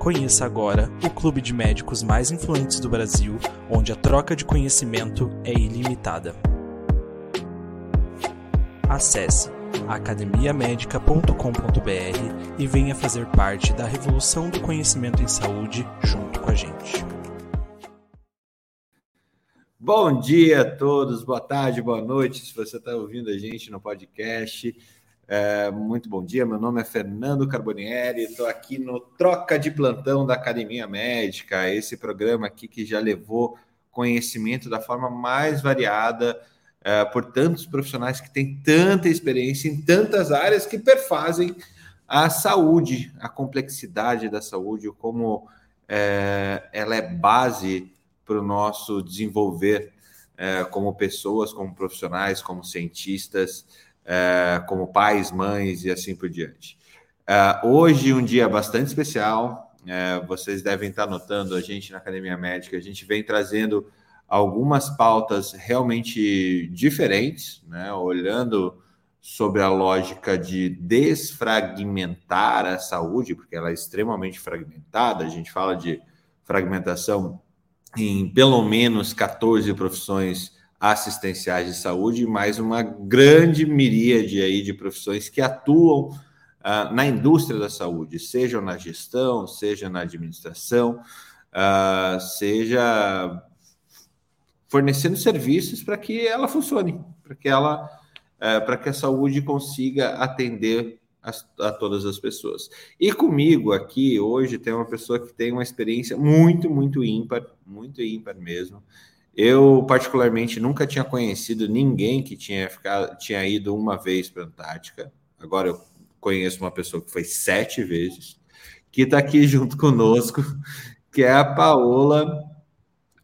Conheça agora o clube de médicos mais influentes do Brasil, onde a troca de conhecimento é ilimitada. Acesse academiamedica.com.br e venha fazer parte da revolução do conhecimento em saúde junto com a gente. Bom dia a todos, boa tarde, boa noite, se você está ouvindo a gente no podcast. É, muito bom dia, meu nome é Fernando Carbonieri, estou aqui no Troca de Plantão da Academia Médica, esse programa aqui que já levou conhecimento da forma mais variada é, por tantos profissionais que têm tanta experiência em tantas áreas que perfazem a saúde, a complexidade da saúde, como é, ela é base para o nosso desenvolver é, como pessoas, como profissionais, como cientistas é, como pais, mães e assim por diante. É, hoje, um dia bastante especial, é, vocês devem estar notando a gente na Academia Médica, a gente vem trazendo algumas pautas realmente diferentes, né, olhando sobre a lógica de desfragmentar a saúde, porque ela é extremamente fragmentada, a gente fala de fragmentação em pelo menos 14 profissões assistenciais de saúde, mais uma grande miríade aí de profissões que atuam uh, na indústria da saúde, seja na gestão, seja na administração, uh, seja fornecendo serviços para que ela funcione, para que ela, uh, para que a saúde consiga atender a, a, todas as pessoas. E comigo aqui hoje tem uma pessoa que tem uma experiência muito, muito ímpar, muito ímpar mesmo. Eu, particularmente, nunca tinha conhecido ninguém que tinha, ficado, tinha ido uma vez para a Antártica. Agora eu conheço uma pessoa que foi sete vezes, que está aqui junto conosco, que é a Paola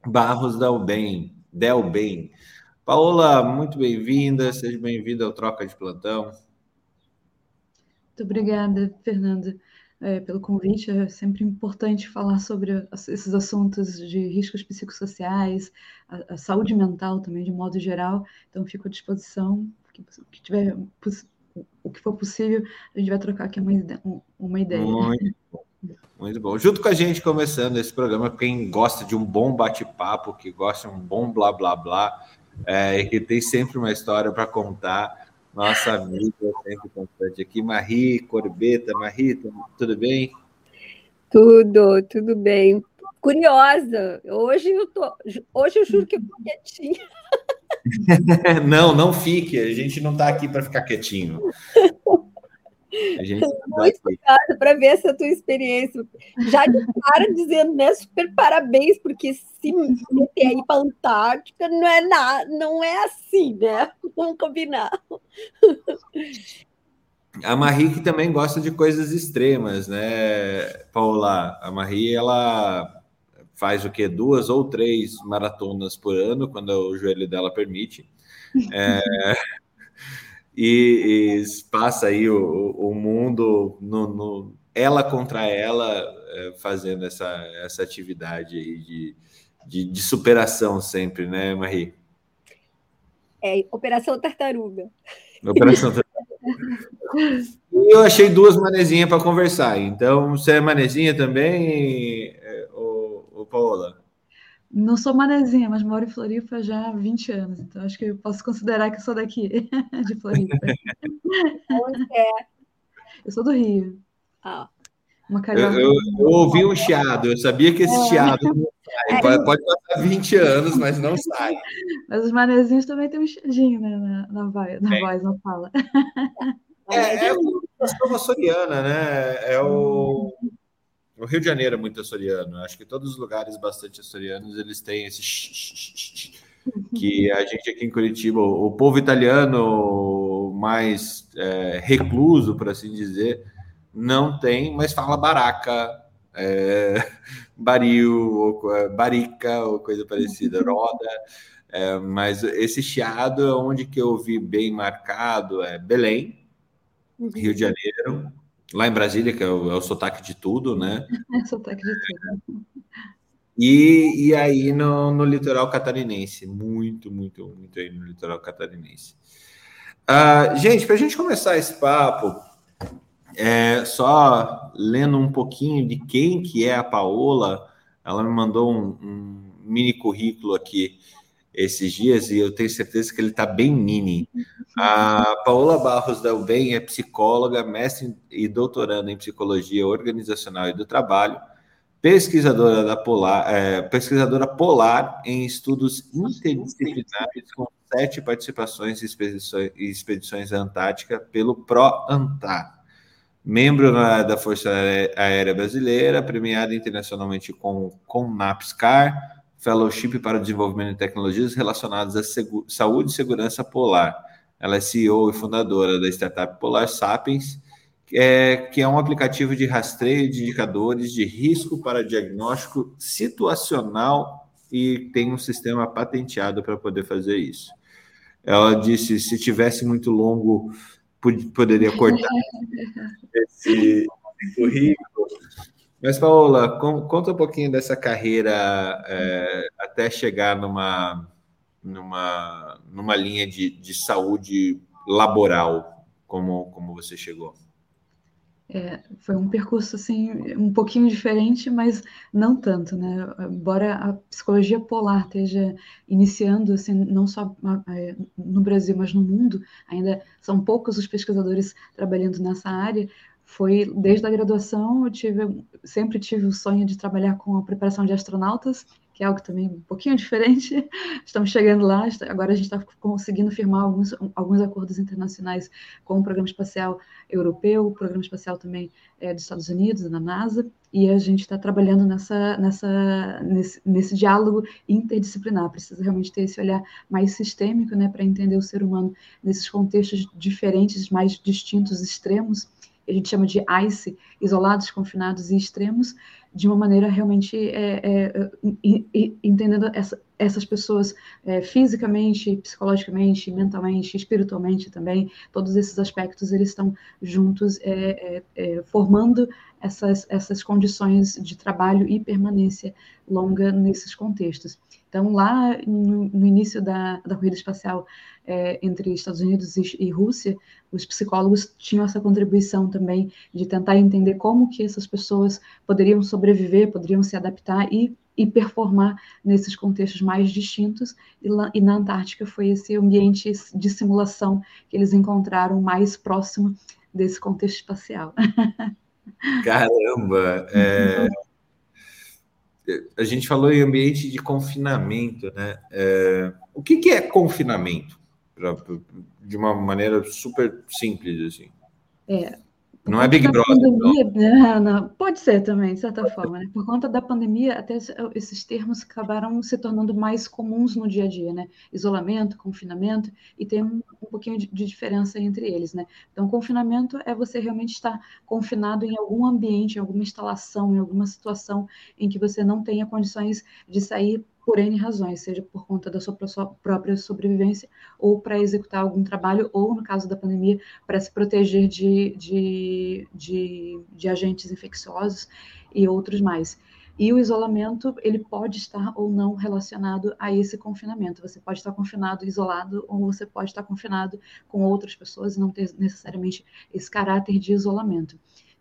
Barros Delbem. Delbem. Paola, muito bem-vinda, seja bem-vinda ao Troca de Plantão. Muito obrigada, Fernando é, pelo convite. É sempre importante falar sobre esses assuntos de riscos psicossociais, a, a saúde mental também, de modo geral. Então, fico à disposição. O que, tiver, o que for possível, a gente vai trocar aqui uma, uma ideia. Muito bom. Muito bom. Junto com a gente começando esse programa, quem gosta de um bom bate-papo, que gosta de um bom blá blá blá, é, que tem sempre uma história para contar nossa amiga sempre constante aqui, Marie Corbeta. Marie, tudo bem? Tudo, tudo bem. Curiosa, hoje eu tô, hoje eu juro que eu tô quietinha. não, não fique, a gente não está aqui para ficar quietinho. A gente muito para ver essa tua experiência. Já de cara dizendo, né? Super parabéns, porque se meter aí para a Antártica não é nada, não é assim, né? Vamos combinar. A Marie que também gosta de coisas extremas, né, Paula? A Marie, ela faz o que? Duas ou três maratonas por ano, quando o joelho dela permite. É, e, e passa aí o, o mundo no, no, ela contra ela é, fazendo essa, essa atividade aí de, de, de, superação sempre, né, Marie? É, Operação Tartaruga. Operação Tartaruga. E eu achei duas manezinhas para conversar. Então, você é manezinha também, ô, ô Paola? Não sou manezinha, mas moro em Floripa já há 20 anos, então acho que eu posso considerar que sou daqui, de Floripa. Onde é? Eu sou do Rio. Ah. Uma eu, eu, eu, ouvi um chiado, eu sabia que esse é. chiado É, pode, pode passar 20 anos, mas não sai. Mas os manezinhos também tem um chadinho, né? Na, na, voz, na voz, não fala. É, é a açoriana, né? É o, o Rio de Janeiro é muito açoriano. Acho que todos os lugares bastante açorianos eles têm esse que a gente aqui em Curitiba, o povo italiano mais é, recluso, por assim dizer, não tem, mas fala baraca, é, baril, ou, é, barica ou coisa parecida, roda. É, mas esse chiado é onde que eu vi bem marcado é Belém. Rio de Janeiro, lá em Brasília, que é o, é o sotaque de tudo, né? É sotaque de tudo. E, e aí no, no litoral catarinense, muito, muito, muito aí no litoral catarinense. Uh, gente, para a gente começar esse papo, é, só lendo um pouquinho de quem que é a Paola, ela me mandou um, um mini currículo aqui esses dias e eu tenho certeza que ele está bem mini. A Paola Barros da UBEM é psicóloga, mestre e doutoranda em psicologia organizacional e do trabalho pesquisadora da Polar, é, pesquisadora polar em estudos interdisciplinares com sete participações em expedições, à Antártica pelo PRO-ANTAR. Membro na, da Força Aérea Brasileira, premiada internacionalmente com, com NAPSCAR, Fellowship para o Desenvolvimento de Tecnologias Relacionadas à Saúde e Segurança Polar. Ela é CEO e fundadora da startup Polar Sapiens, é, que é um aplicativo de rastreio de indicadores de risco para diagnóstico situacional e tem um sistema patenteado para poder fazer isso. Ela disse: se tivesse muito longo, poderia cortar esse, currículo. Mas, Paola, conta um pouquinho dessa carreira é, até chegar numa, numa, numa linha de, de saúde laboral, como, como você chegou. É, foi um percurso assim um pouquinho diferente, mas não tanto, né? Embora a psicologia polar esteja iniciando, assim, não só no Brasil, mas no mundo, ainda são poucos os pesquisadores trabalhando nessa área. Foi desde a graduação, eu tive, sempre tive o sonho de trabalhar com a preparação de astronautas que é algo também um pouquinho diferente. Estamos chegando lá, agora a gente está conseguindo firmar alguns, alguns acordos internacionais com o Programa Espacial Europeu, o Programa Espacial também é, dos Estados Unidos, da NASA, e a gente está trabalhando nessa, nessa, nesse, nesse diálogo interdisciplinar. Precisa realmente ter esse olhar mais sistêmico né, para entender o ser humano nesses contextos diferentes, mais distintos, extremos, a gente chama de ICE, isolados, confinados e extremos, de uma maneira realmente é, é, entendendo essa, essas pessoas é, fisicamente, psicologicamente, mentalmente, espiritualmente também, todos esses aspectos eles estão juntos é, é, é, formando essas, essas condições de trabalho e permanência longa nesses contextos. Então, lá no, no início da, da corrida espacial é, entre Estados Unidos e, e, Rússia, os psicólogos tinham essa contribuição também de tentar entender como que essas pessoas poderiam sobreviver, poderiam se adaptar e, e performar nesses contextos mais distintos. E, lá, e na Antártica foi esse ambiente de simulação que eles encontraram mais próximo desse contexto espacial. Caramba! É, a gente falou em ambiente de confinamento, né? É, o que, que é confinamento? De uma maneira super simples, assim. É, não é Big Brother. Pandemia, não. Não, Pode ser também, de certa forma. Né? Por conta da pandemia, até esses termos acabaram se tornando mais comuns no dia a dia, né? Isolamento, confinamento, e tem um, um pouquinho de, de, diferença entre eles, né? Então, confinamento é você realmente estar confinado em algum ambiente, em alguma instalação, em alguma situação em que você não tenha condições de sair por N razões, seja por conta da sua própria sobrevivência ou para executar algum trabalho, ou, no caso da pandemia, para se proteger de, de, de, de agentes infecciosos e outros mais. E o isolamento, ele pode estar ou não relacionado a esse confinamento. Você pode estar confinado isolado ou você pode estar confinado com outras pessoas e não ter necessariamente esse caráter de isolamento.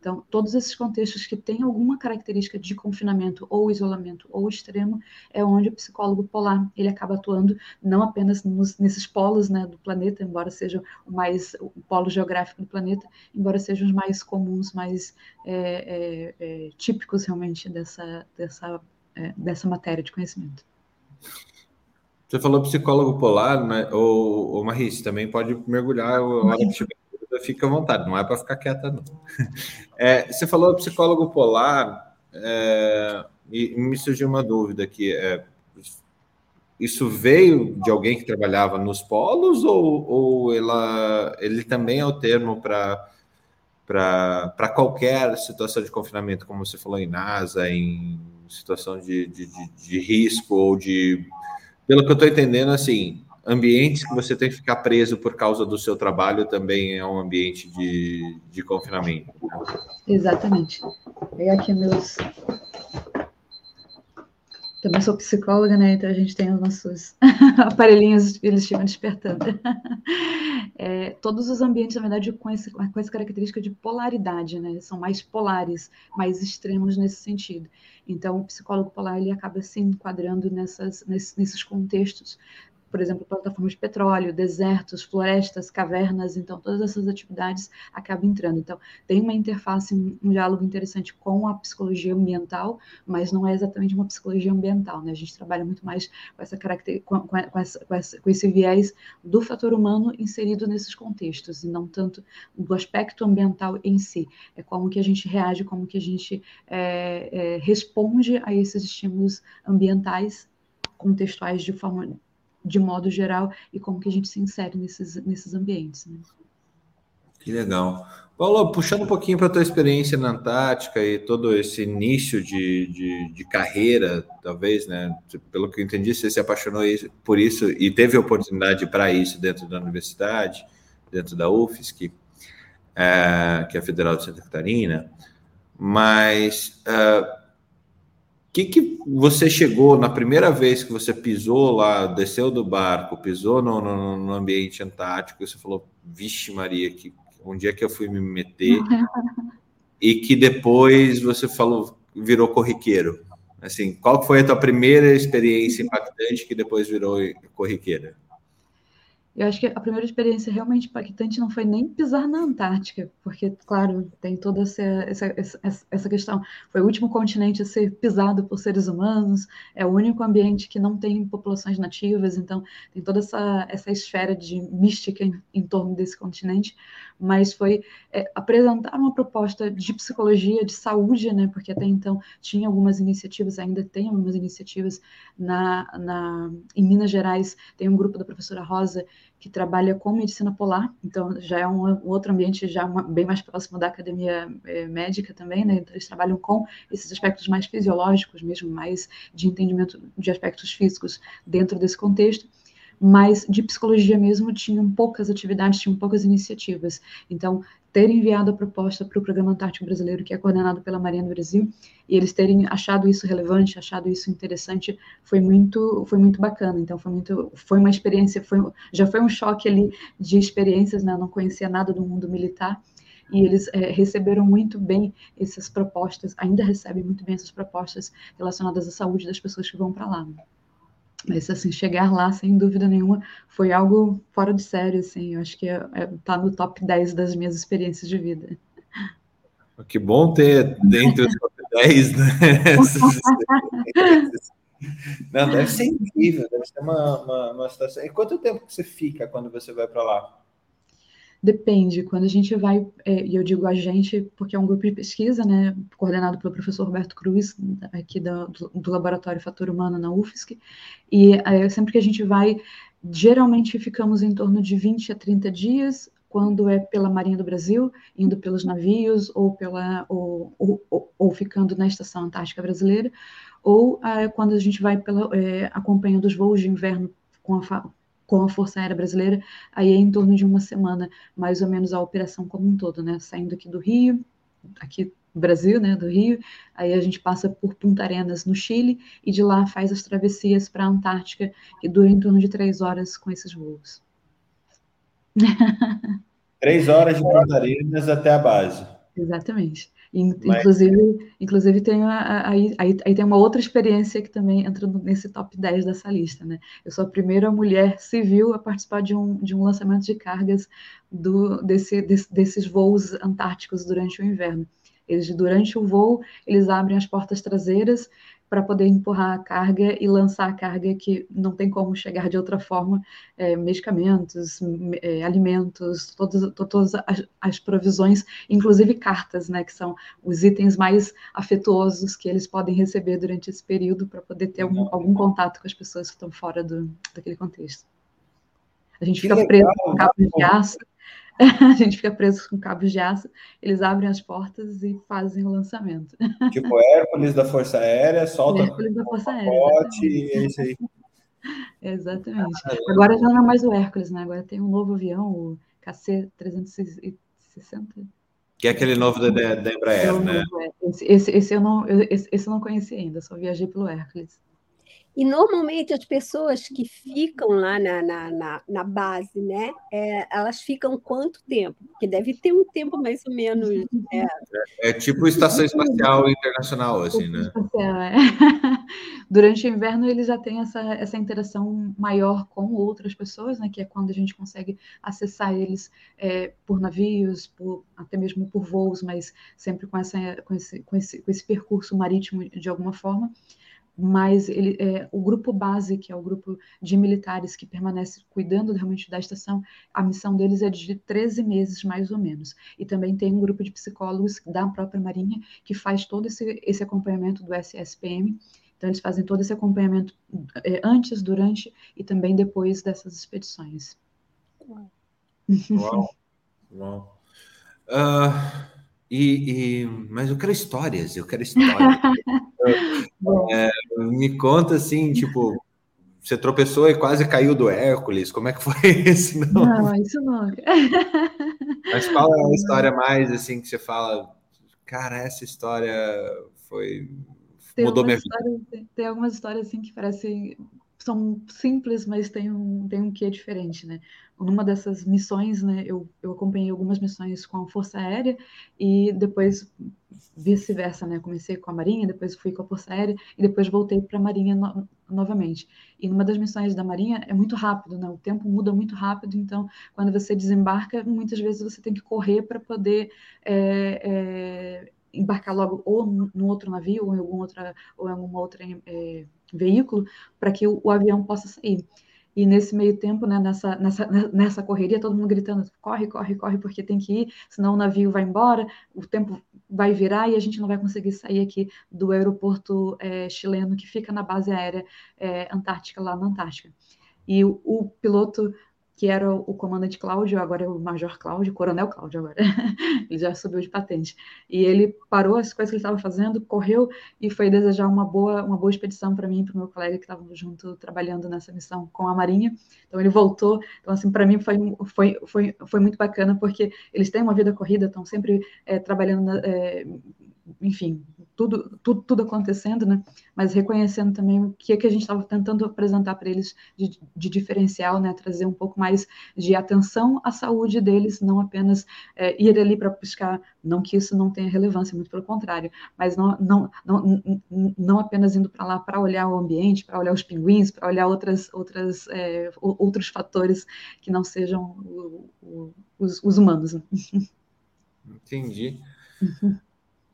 Então, todos esses contextos que têm alguma característica de confinamento ou isolamento ou extremo é onde o psicólogo polar ele acaba atuando não apenas nos, nesses polos né, do planeta, embora seja o mais o polo geográfico do planeta, embora sejam os mais comuns, mais é, é, é, típicos realmente dessa, dessa é, dessa matéria de conhecimento. Você falou psicólogo polar, né? Ou, ou Maris, também pode mergulhar a hora que tiver fica à vontade, não é para ficar quieta, não. É, você falou psicólogo polar, é, e me surgiu uma dúvida aqui. É, isso veio de alguém que trabalhava nos polos ou, ou ela, ele também é o termo para para qualquer situação de confinamento, como você falou em NASA, em situação de, de, de, de risco ou de. Pelo que eu estou entendendo, assim, ambientes que você tem que ficar preso por causa do seu trabalho também é um ambiente de, de confinamento. Exatamente. Vem aqui meus. Também sou psicóloga, né? Então a gente tem os nossos aparelhinhos, eles estiveram despertando. É, todos os ambientes, na verdade, com, esse, com essa característica de polaridade, né? São mais polares, mais extremos nesse sentido. Então, o psicólogo polar ele acaba se enquadrando nessas, nesses contextos por exemplo, plataformas de petróleo, desertos, florestas, cavernas, então todas essas atividades acabam entrando. Então, tem uma interface, um, diálogo interessante com a psicologia ambiental, mas não é exatamente uma psicologia ambiental, né? A gente trabalha muito mais com essa caracter... com, com, com esse viés do fator humano inserido nesses contextos, e não tanto do aspecto ambiental em si. É como que a gente reage, como que a gente é, é, responde a esses estímulos ambientais contextuais de forma de modo geral e como que a gente se insere nesses, nesses ambientes. Né? Que legal. Paulo, puxando um pouquinho para a tua experiência na Antártica e todo esse início de, de, de, carreira, talvez, né? Pelo que eu entendi, você se apaixonou por isso e teve oportunidade para isso dentro da universidade, dentro da UFSC, é, que é a Federal de Santa Catarina. Mas uh, que, que você chegou na primeira vez que você pisou lá, desceu do barco, pisou no, no, no ambiente antártico, e você falou, vixe Maria, que onde é que eu fui me meter? e que depois você falou, virou corriqueiro. Assim, qual foi a tua primeira experiência impactante que depois virou corriqueira? Eu acho que a primeira experiência realmente impactante não foi nem pisar na Antártica, porque, claro, tem toda essa, essa, essa, questão. Foi o último continente a ser pisado por seres humanos, é o único ambiente que não tem populações nativas, então tem toda essa, essa esfera de mística em, em torno desse continente mas foi é, apresentar uma proposta de psicologia, de saúde, né, porque até então tinha algumas iniciativas, ainda tem algumas iniciativas na, na, em Minas Gerais, tem um grupo da professora Rosa que trabalha com medicina polar, então já é um, um outro ambiente já uma, bem mais próximo da academia é, médica também, né, então eles trabalham com esses aspectos mais fisiológicos mesmo, mais de entendimento de aspectos físicos dentro desse contexto, mas de psicologia mesmo tinham poucas atividades, tinham poucas iniciativas. Então, ter enviado a proposta para o Programa Antártico Brasileiro, que é coordenado pela Marinha do Brasil, e eles terem achado isso relevante, achado isso interessante, foi muito, foi muito bacana. Então, foi muito, foi uma experiência, foi, já foi um choque ali de experiências, né? Eu não conhecia nada do mundo militar, e eles é, receberam muito bem essas propostas, ainda recebem muito bem essas propostas relacionadas à saúde das pessoas que vão para lá. Né? Mas, assim, chegar lá, sem dúvida nenhuma, foi algo fora de série, assim. Eu acho que é, é, tá no top 10 das minhas experiências de vida. Que bom ter dentro dos top 10, né? Não, deve ser incrível, deve ser uma, uma, uma situação. E quanto tempo que você fica quando você vai para lá? Depende, quando a gente vai, é, e eu digo a gente, porque é um grupo de pesquisa, né, coordenado pelo professor Roberto Cruz, aqui do, do Laboratório Fator Humano na UFSC, e é, sempre que a gente vai, geralmente ficamos em torno de 20 a 30 dias, quando é pela Marinha do Brasil, indo pelos navios, ou, pela, ou, ou, ou ficando na Estação Antártica Brasileira, ou é, quando a gente vai pela, é, acompanhando os voos de inverno com a com a Força Aérea Brasileira, aí é em torno de uma semana, mais ou menos a operação como um todo, né? Saindo aqui do Rio, aqui Brasil, né, do Rio, aí a gente passa por Punta Arenas, no Chile, e de lá faz as travessias para a Antártica, que dura em torno de três horas com esses voos. Três horas de Punta Arenas até a base. Exatamente. Inclusive, Mas... inclusive tem a, aí, aí, aí, tem uma outra experiência que também entra nesse top 10 dessa lista, né? Eu sou a primeira mulher civil a participar de um, de um lançamento de cargas do, desse, desse, desses voos antárticos durante o inverno. Eles, durante o voo, eles abrem as portas traseiras para poder empurrar a carga e lançar a carga que não tem como chegar de outra forma, é, medicamentos, é, alimentos, todas, todas as, as, provisões, inclusive cartas, né, que são os itens mais afetuosos que eles podem receber durante esse período para poder ter algum, algum contato com as pessoas que estão fora do, daquele contexto. A gente fica preso com cabos de aço, a gente fica preso com cabos de aço, eles abrem as portas e fazem o lançamento. Tipo Hércules da Força Aérea, solta Hércules da Força Aérea. e é isso aí. Exatamente. Agora já não é mais o Hércules, né? Agora tem um novo avião, o KC-360. Que é aquele novo da, da Embraer, né? É. Esse, esse, esse, eu não, esse, esse eu não conheci ainda, só viajei pelo Hércules. E normalmente as pessoas que ficam lá na, na, na, na base, né? É, elas ficam quanto tempo? Porque deve ter um tempo mais ou menos. É, é, é tipo estação espacial internacional, assim, né? É. Durante o inverno eles já têm essa, essa interação maior com outras pessoas, né? Que é quando a gente consegue acessar eles é, por navios, por, até mesmo por voos, mas sempre com, essa, com, esse, com, esse, com esse percurso marítimo de alguma forma mas ele, é, o grupo base, que é o grupo de militares que permanece cuidando realmente da estação, a missão deles é de 13 meses, mais ou menos. E também tem um grupo de psicólogos da própria Marinha que faz todo esse, esse acompanhamento do SSPM. Então, eles fazem todo esse acompanhamento é, antes, durante e também depois dessas expedições. Uau! Uau! Uh, e, e, mas eu quero histórias, eu quero histórias. é, me conta assim, tipo, você tropeçou e quase caiu do Hércules, como é que foi isso? Não, não isso não. Mas qual é a história mais assim que você fala, cara, essa história foi tem mudou minha vida? Tem, tem algumas histórias assim que parecem são simples, mas tem um, tem um quê diferente, né? Numa dessas missões, né, eu, eu acompanhei algumas missões com a Força Aérea e depois vice-versa, né? Comecei com a Marinha, depois fui com a Força Aérea e depois voltei para a Marinha no, novamente. E numa das missões da Marinha é muito rápido, né? O tempo muda muito rápido, então quando você desembarca, muitas vezes você tem que correr para poder é, é, embarcar logo ou no outro navio ou em algum outra ou em alguma outra é, veículo para que o, o, avião possa sair. E nesse meio tempo, né, nessa, nessa, nessa correria, todo mundo gritando: corre, corre, corre, porque tem que ir, senão o navio vai embora, o tempo vai virar e a gente não vai conseguir sair aqui do aeroporto é, chileno que fica na base aérea é, antártica, lá na Antártica. E o, o piloto que era o comandante Cláudio, agora é o Major Cláudio, Coronel Cláudio agora. ele já subiu de patente. E ele parou as coisas que ele estava fazendo, correu e foi desejar uma boa, uma boa expedição para mim e para o meu colega que estavam junto trabalhando nessa missão com a Marinha. Então ele voltou. Então assim, para mim foi, foi, foi, foi muito bacana porque eles têm uma vida corrida, estão sempre é, trabalhando, é, enfim, tudo, tudo, tudo acontecendo, né? Mas reconhecendo também o que é que a gente estava tentando apresentar para eles de, de, diferencial, né? Trazer um pouco mais de atenção à saúde deles, não apenas é, ir ali para buscar, não que isso não tenha relevância, muito pelo contrário, mas não, não, não, não apenas indo para lá para olhar o ambiente, para olhar os pinguins, para olhar outras, outras, é, outros fatores que não sejam o, o, os, os, humanos. Né? Entendi. Uhum.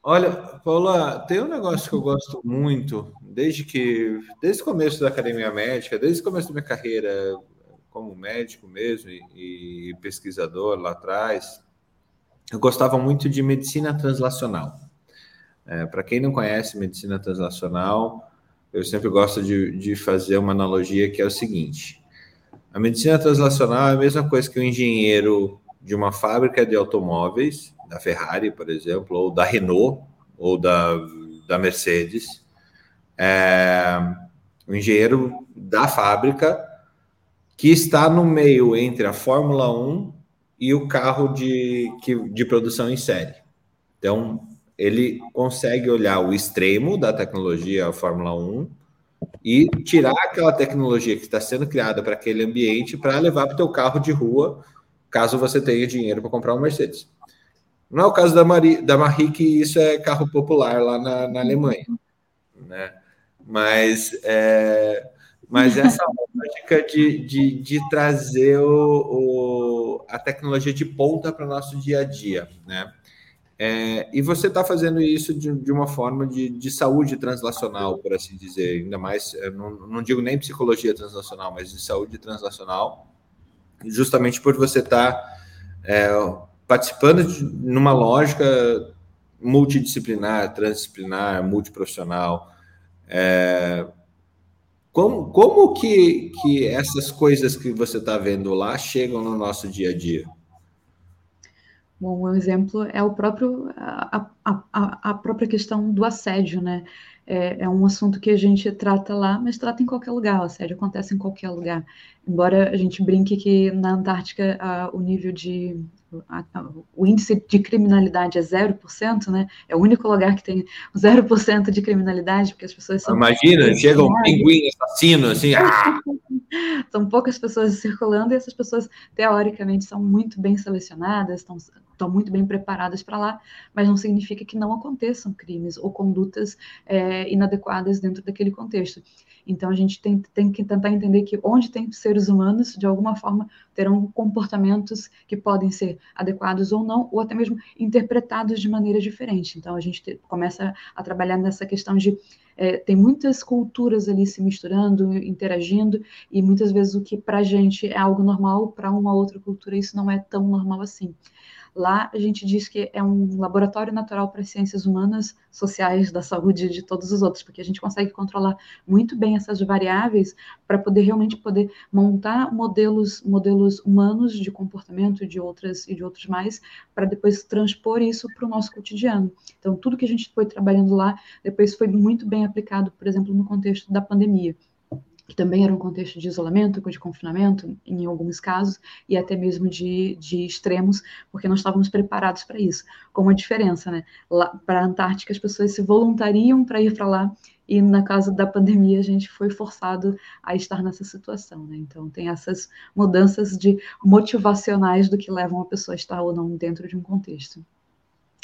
Olha, Paula, tem um negócio que eu gosto muito, desde que, desde o começo da academia médica, desde o começo da minha carreira como médico mesmo e, e pesquisador lá atrás, eu gostava muito de medicina translacional. É, Para quem não conhece medicina translacional, eu sempre gosto de, de fazer uma analogia que é o seguinte: a medicina translacional é a mesma coisa que o engenheiro de uma fábrica de automóveis da Ferrari, por exemplo, ou da Renault, ou da, da Mercedes, é, o engenheiro da fábrica que está no meio entre a Fórmula 1 e o carro de, que, de produção em série. Então, ele consegue olhar o extremo da tecnologia Fórmula 1 e tirar aquela tecnologia que está sendo criada para aquele ambiente para levar para o teu carro de rua, caso você tenha dinheiro para comprar um Mercedes. Não é o caso da, Marie, da Marie, que isso é carro popular lá na, na Alemanha, né? Mas, é, mas essa lógica de, de, de trazer o, o, a tecnologia de ponta para o nosso dia a dia, né? É, e você está fazendo isso de, de uma forma de, de, saúde translacional, por assim dizer, ainda mais, não, não, digo nem psicologia translacional, mas de saúde translacional, justamente por você estar tá, é, participando de, numa lógica multidisciplinar, transdisciplinar, multiprofissional. É, como, como que, que essas coisas que você está vendo lá chegam no nosso dia a dia? Bom, um exemplo é o próprio a, a, a, própria questão do assédio, né? É, é, um assunto que a gente trata lá, mas trata em qualquer lugar. O assédio acontece em qualquer lugar. Embora a gente brinque que na Antártica a, o nível de a, o índice de criminalidade é 0%, né? É o único lugar que tem 0% de criminalidade, porque as pessoas são. Imagina, chega um pinguim assassino, assim. Ah! são poucas pessoas circulando e essas pessoas, teoricamente, são muito bem selecionadas, estão, estão muito bem preparadas para lá, mas não significa que não aconteçam crimes ou condutas é, inadequadas dentro daquele contexto. Então, a gente tem, tem que tentar entender que onde tem seres humanos, de alguma forma, terão comportamentos que podem ser adequados ou não, ou até mesmo interpretados de maneira diferente. Então, a gente te, começa a trabalhar nessa questão de. É, tem muitas culturas ali se misturando, interagindo, e muitas vezes o que para a gente é algo normal, para uma outra cultura isso não é tão normal assim. Lá a gente diz que é um laboratório natural para ciências humanas, sociais, da saúde de todos os outros, porque a gente consegue controlar muito bem essas variáveis para poder realmente poder montar modelos, modelos humanos de comportamento de outras e de outros mais, para depois transpor isso para o nosso cotidiano. Então, tudo que a gente foi trabalhando lá, depois foi muito bem aplicado, por exemplo, no contexto da pandemia que também era um contexto de isolamento, de confinamento, em alguns casos, e até mesmo de, de extremos, porque não estávamos preparados para isso. Com uma diferença, né? Para a Antártica, as pessoas se voluntariam para ir para lá, e na casa da pandemia a gente foi forçado a estar nessa situação, né? Então tem essas mudanças de motivacionais do que levam a pessoa a estar ou não dentro de um contexto.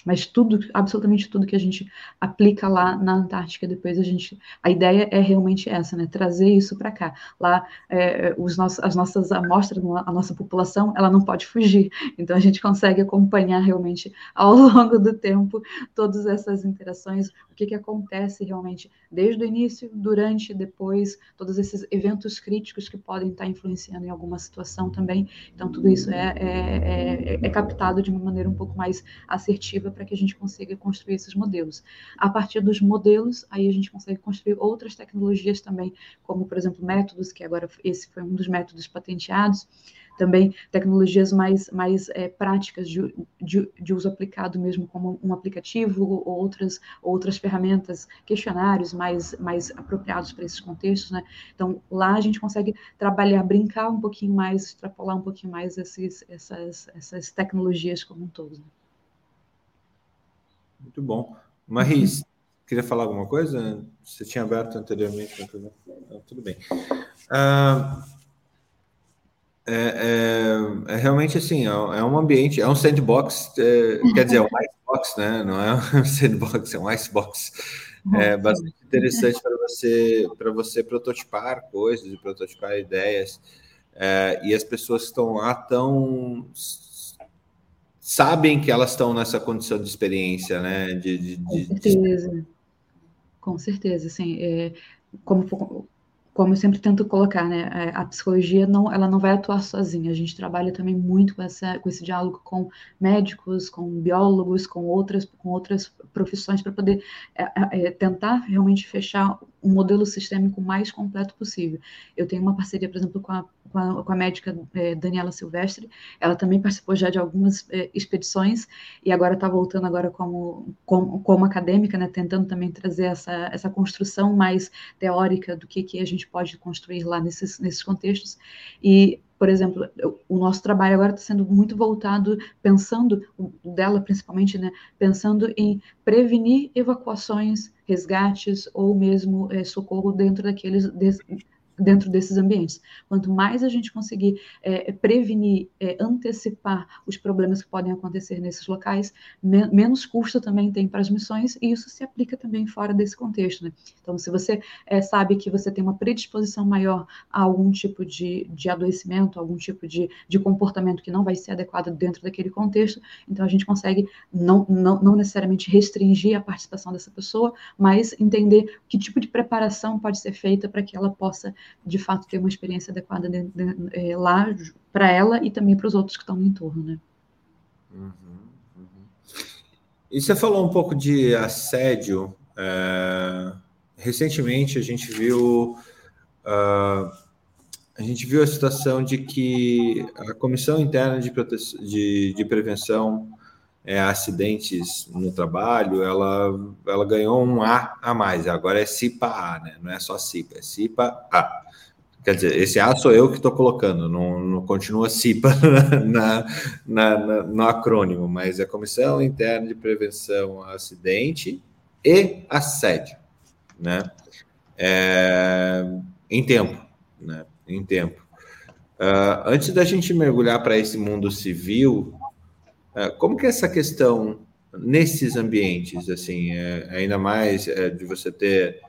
Mas tudo, absolutamente tudo que a gente aplica lá na Antártica, depois a gente. A ideia é realmente essa, né? Trazer isso para cá. Lá, é, os nossos, as nossas amostras, a nossa população, ela não pode fugir. Então a gente consegue acompanhar realmente ao longo do tempo todas essas interações, o que, que acontece realmente desde o início, durante, depois, todos esses eventos críticos que podem estar influenciando em alguma situação também. Então tudo isso é, é, é, é captado de uma maneira um pouco mais assertiva para que a gente consiga construir esses modelos. A partir dos modelos, aí a gente consegue construir outras tecnologias também, como, por exemplo, métodos, que agora esse foi um dos métodos patenteados, também tecnologias mais, mais é, práticas de, de, de, uso aplicado mesmo, como um aplicativo ou outras, outras ferramentas, questionários mais, mais apropriados para esses contextos, né? Então, lá a gente consegue trabalhar, brincar um pouquinho mais, extrapolar um pouquinho mais esses, essas, essas tecnologias como um todo. Né? Muito bom. Maris, queria falar alguma coisa? Você tinha aberto anteriormente. Tudo, tudo bem. Ah, é, é, é, realmente assim, é, é, um ambiente, é um sandbox, é, quer dizer, é um icebox, né? Não é um sandbox, é um icebox. É bastante interessante para você para você prototipar coisas e prototipar ideias. É, e as pessoas que estão lá estão sabem que elas estão nessa condição de experiência, né? De, de, Com certeza. De... Com certeza, sim. É, como, como eu sempre tento colocar, né? A psicologia não, ela não vai atuar sozinha. A gente trabalha também muito com, essa, com esse diálogo com médicos, com biólogos, com outras, com outras profissões para poder é, é, tentar realmente fechar um modelo sistêmico mais completo possível. Eu tenho uma parceria, por exemplo, com a com a, com a médica é, Daniela Silvestre. Ela também participou já de algumas é, expedições e agora está voltando agora como, como, como, acadêmica, né, tentando também trazer essa, essa construção mais teórica do que, que a gente pode construir lá nesses, nesses contextos. E por exemplo, o nosso trabalho agora está sendo muito voltado, pensando, dela principalmente, né, pensando em prevenir evacuações, resgates ou mesmo é, socorro dentro daqueles, dentro desses ambientes. Quanto mais a gente conseguir é, prevenir, é, antecipar os problemas que podem acontecer nesses locais, me menos custo também tem para as missões, e isso se aplica também fora desse contexto. Né? Então, se você é, sabe que você tem uma predisposição maior a algum tipo de, de adoecimento, algum tipo de, de comportamento que não vai ser adequado dentro daquele contexto, então a gente consegue não, não, não necessariamente restringir a participação dessa pessoa, mas entender que tipo de preparação pode ser feita para que ela possa, de fato, ter uma experiência adequada de, de, de, é, lá para ela e também para os outros que estão no entorno, né? Uhum, uhum. E você falou um pouco de assédio. É... Recentemente a gente viu uh, a gente viu a situação de que a Comissão Interna de, de, de Prevenção é, acidentes no trabalho, ela, ela ganhou um A a mais, agora é CIPA-A, né? não é só CIPA, é CIPA-A. Quer dizer, esse A sou eu que estou colocando, não, não continua CIPA na, na, na, no acrônimo, mas é Comissão Interna de Prevenção a Acidente e Assédio, né? É, em tempo, né? Em tempo. Uh, antes da gente mergulhar para esse mundo civil, como que é essa questão nesses ambientes, assim, é, ainda mais é, de você ter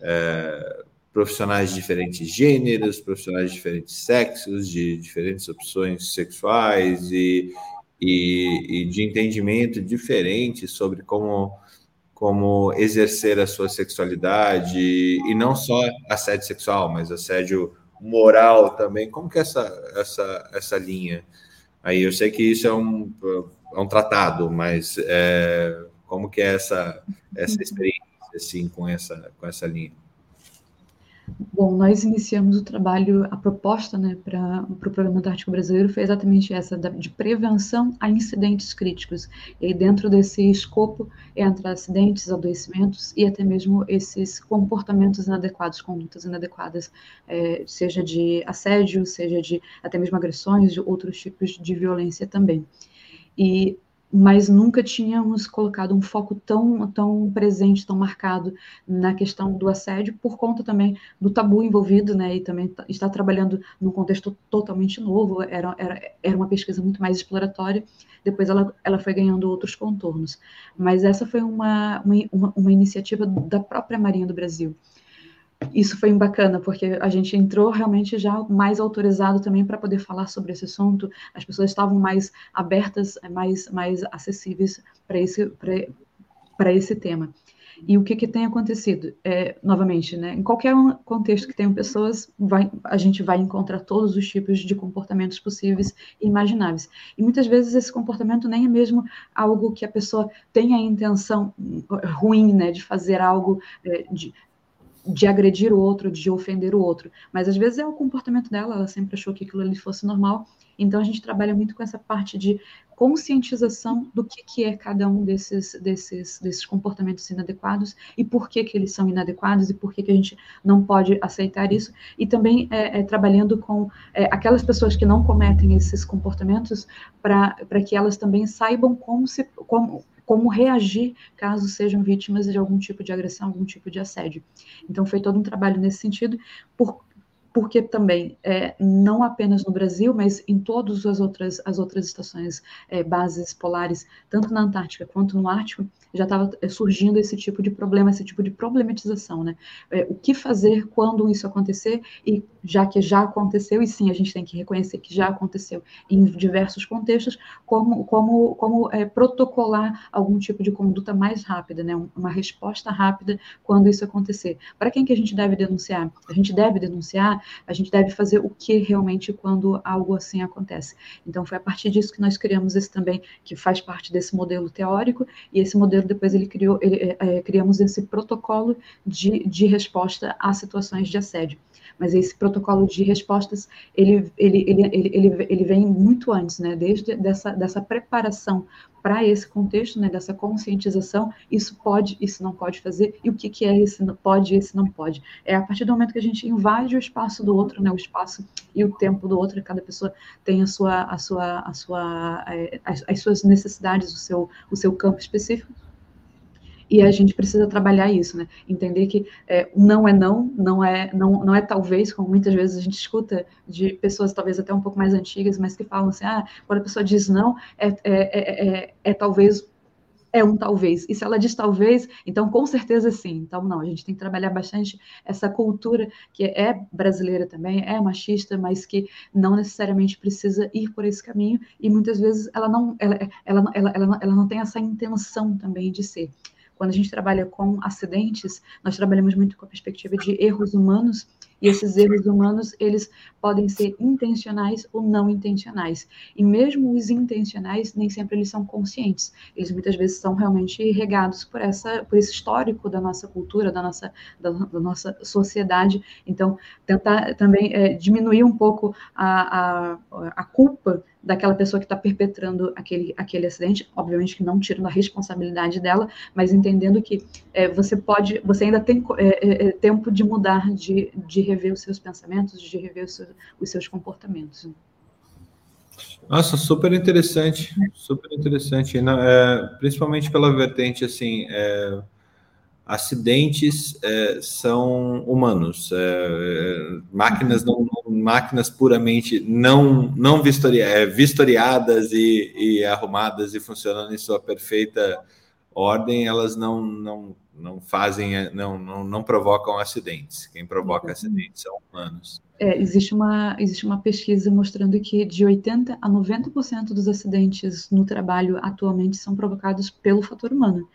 é, profissionais de diferentes gêneros, profissionais de diferentes sexos, de diferentes opções sexuais e, e, e de entendimento diferente sobre como como exercer a sua sexualidade e não só assédio sexual, mas assédio moral também. Como que é essa essa essa linha? Aí eu sei que isso é um, é um tratado, mas é, como que é essa, essa experiência assim, com, essa, com essa linha? Bom, nós iniciamos o trabalho, a proposta né, para o pro Programa Antártico Brasileiro foi exatamente essa, de prevenção a incidentes críticos. E dentro desse escopo, entra acidentes, adoecimentos e até mesmo esses comportamentos inadequados, condutas inadequadas, é, seja de assédio, seja de até mesmo agressões, de outros tipos de violência também. E mas nunca tínhamos colocado um foco tão, tão presente, tão marcado na questão do assédio, por conta também do tabu envolvido, né, e também está trabalhando num contexto totalmente novo, era, era, era uma pesquisa muito mais exploratória, depois ela, ela foi ganhando outros contornos. Mas essa foi uma, uma, uma iniciativa da própria Marinha do Brasil, isso foi bacana, porque a gente entrou realmente já mais autorizado também para poder falar sobre esse assunto, as pessoas estavam mais abertas, mais, mais acessíveis para esse, para esse tema. E o que, que tem acontecido? É, novamente, né, em qualquer contexto que tenham pessoas, vai, a gente vai encontrar todos os tipos de comportamentos possíveis e imagináveis. E muitas vezes esse comportamento nem é mesmo algo que a pessoa tenha a intenção ruim né, de fazer algo, é, de, de agredir o outro, de ofender o outro. Mas às vezes é o comportamento dela, ela sempre achou que aquilo ali fosse normal. Então a gente trabalha muito com essa parte de conscientização do que, que é cada um desses, desses, desses comportamentos inadequados e por que, que eles são inadequados e por que, que a gente não pode aceitar isso. E também é, é, trabalhando com é, aquelas pessoas que não cometem esses comportamentos para que elas também saibam como se. Como, como reagir caso sejam vítimas de algum tipo de agressão, algum tipo de assédio. Então, foi todo um trabalho nesse sentido, por, porque também, é, não apenas no Brasil, mas em todas as outras, as outras estações, é, bases polares, tanto na Antártica quanto no Ártico, já estava é, surgindo esse tipo de problema, esse tipo de problematização, né? É, o que fazer quando isso acontecer, e já que já aconteceu, e sim, a gente tem que reconhecer que já aconteceu em diversos contextos, como, como, como é, protocolar algum tipo de conduta mais rápida, né? Uma resposta rápida quando isso acontecer. Para quem que a gente deve denunciar? A gente deve denunciar, a gente deve fazer o que realmente quando algo assim acontece. Então, foi a partir disso que nós criamos esse também, que faz parte desse modelo teórico, e esse modelo depois ele criou, ele, é, é, criamos esse protocolo de, de resposta a situações de assédio. Mas esse protocolo de respostas, ele, ele, ele, ele, ele, ele vem muito antes, né? Desde dessa, dessa preparação para esse contexto, né, dessa conscientização, isso pode, isso não pode fazer, e o que, que é esse pode e esse não pode. É a partir do momento que a gente invade o espaço do outro, né, o espaço e o tempo do outro, cada pessoa tem a sua, a sua, a sua, é, as, as suas necessidades, o seu, o seu campo específico, E a gente precisa trabalhar isso, né? Entender que é, não é não, não é não, não é talvez, como muitas vezes a gente escuta de pessoas talvez até um pouco mais antigas, mas que falam assim, ah, quando a pessoa diz não, é, é, é, é talvez é um talvez. E se ela diz talvez, então com certeza sim. Então, não, a gente tem que trabalhar bastante essa cultura que é brasileira também, é machista, mas que não necessariamente precisa ir por esse caminho, e muitas vezes ela não, ela, ela, ela, ela, ela não tem essa intenção também de ser. Quando a gente trabalha com acidentes, nós trabalhamos muito com a perspectiva de erros humanos, e esses erros humanos, eles podem ser intencionais ou não intencionais. E mesmo os intencionais, nem sempre eles são conscientes. Eles muitas vezes são realmente regados por essa por esse histórico da nossa cultura, da nossa da, da nossa sociedade. Então, tentar também é, diminuir um pouco a, a, a culpa daquela pessoa que está perpetrando aquele, aquele acidente, obviamente que não tirando a responsabilidade dela, mas entendendo que é, você pode, você ainda tem é, é, é tempo de mudar, de, de rever os seus pensamentos, de rever os seus, os seus comportamentos. Nossa, super interessante, super interessante, é, principalmente pela vertente assim, é, acidentes é, são humanos, é, máquinas não, máquinas puramente não não vistoria, é, vistoriadas e, e, arrumadas e funcionando em sua perfeita ordem, elas não não, não fazem, não, não, não provocam acidentes. Quem provoca acidentes são humanos. É, existe, uma, existe uma pesquisa mostrando que de 80% a 90% dos acidentes no trabalho atualmente são provocados pelo fator humano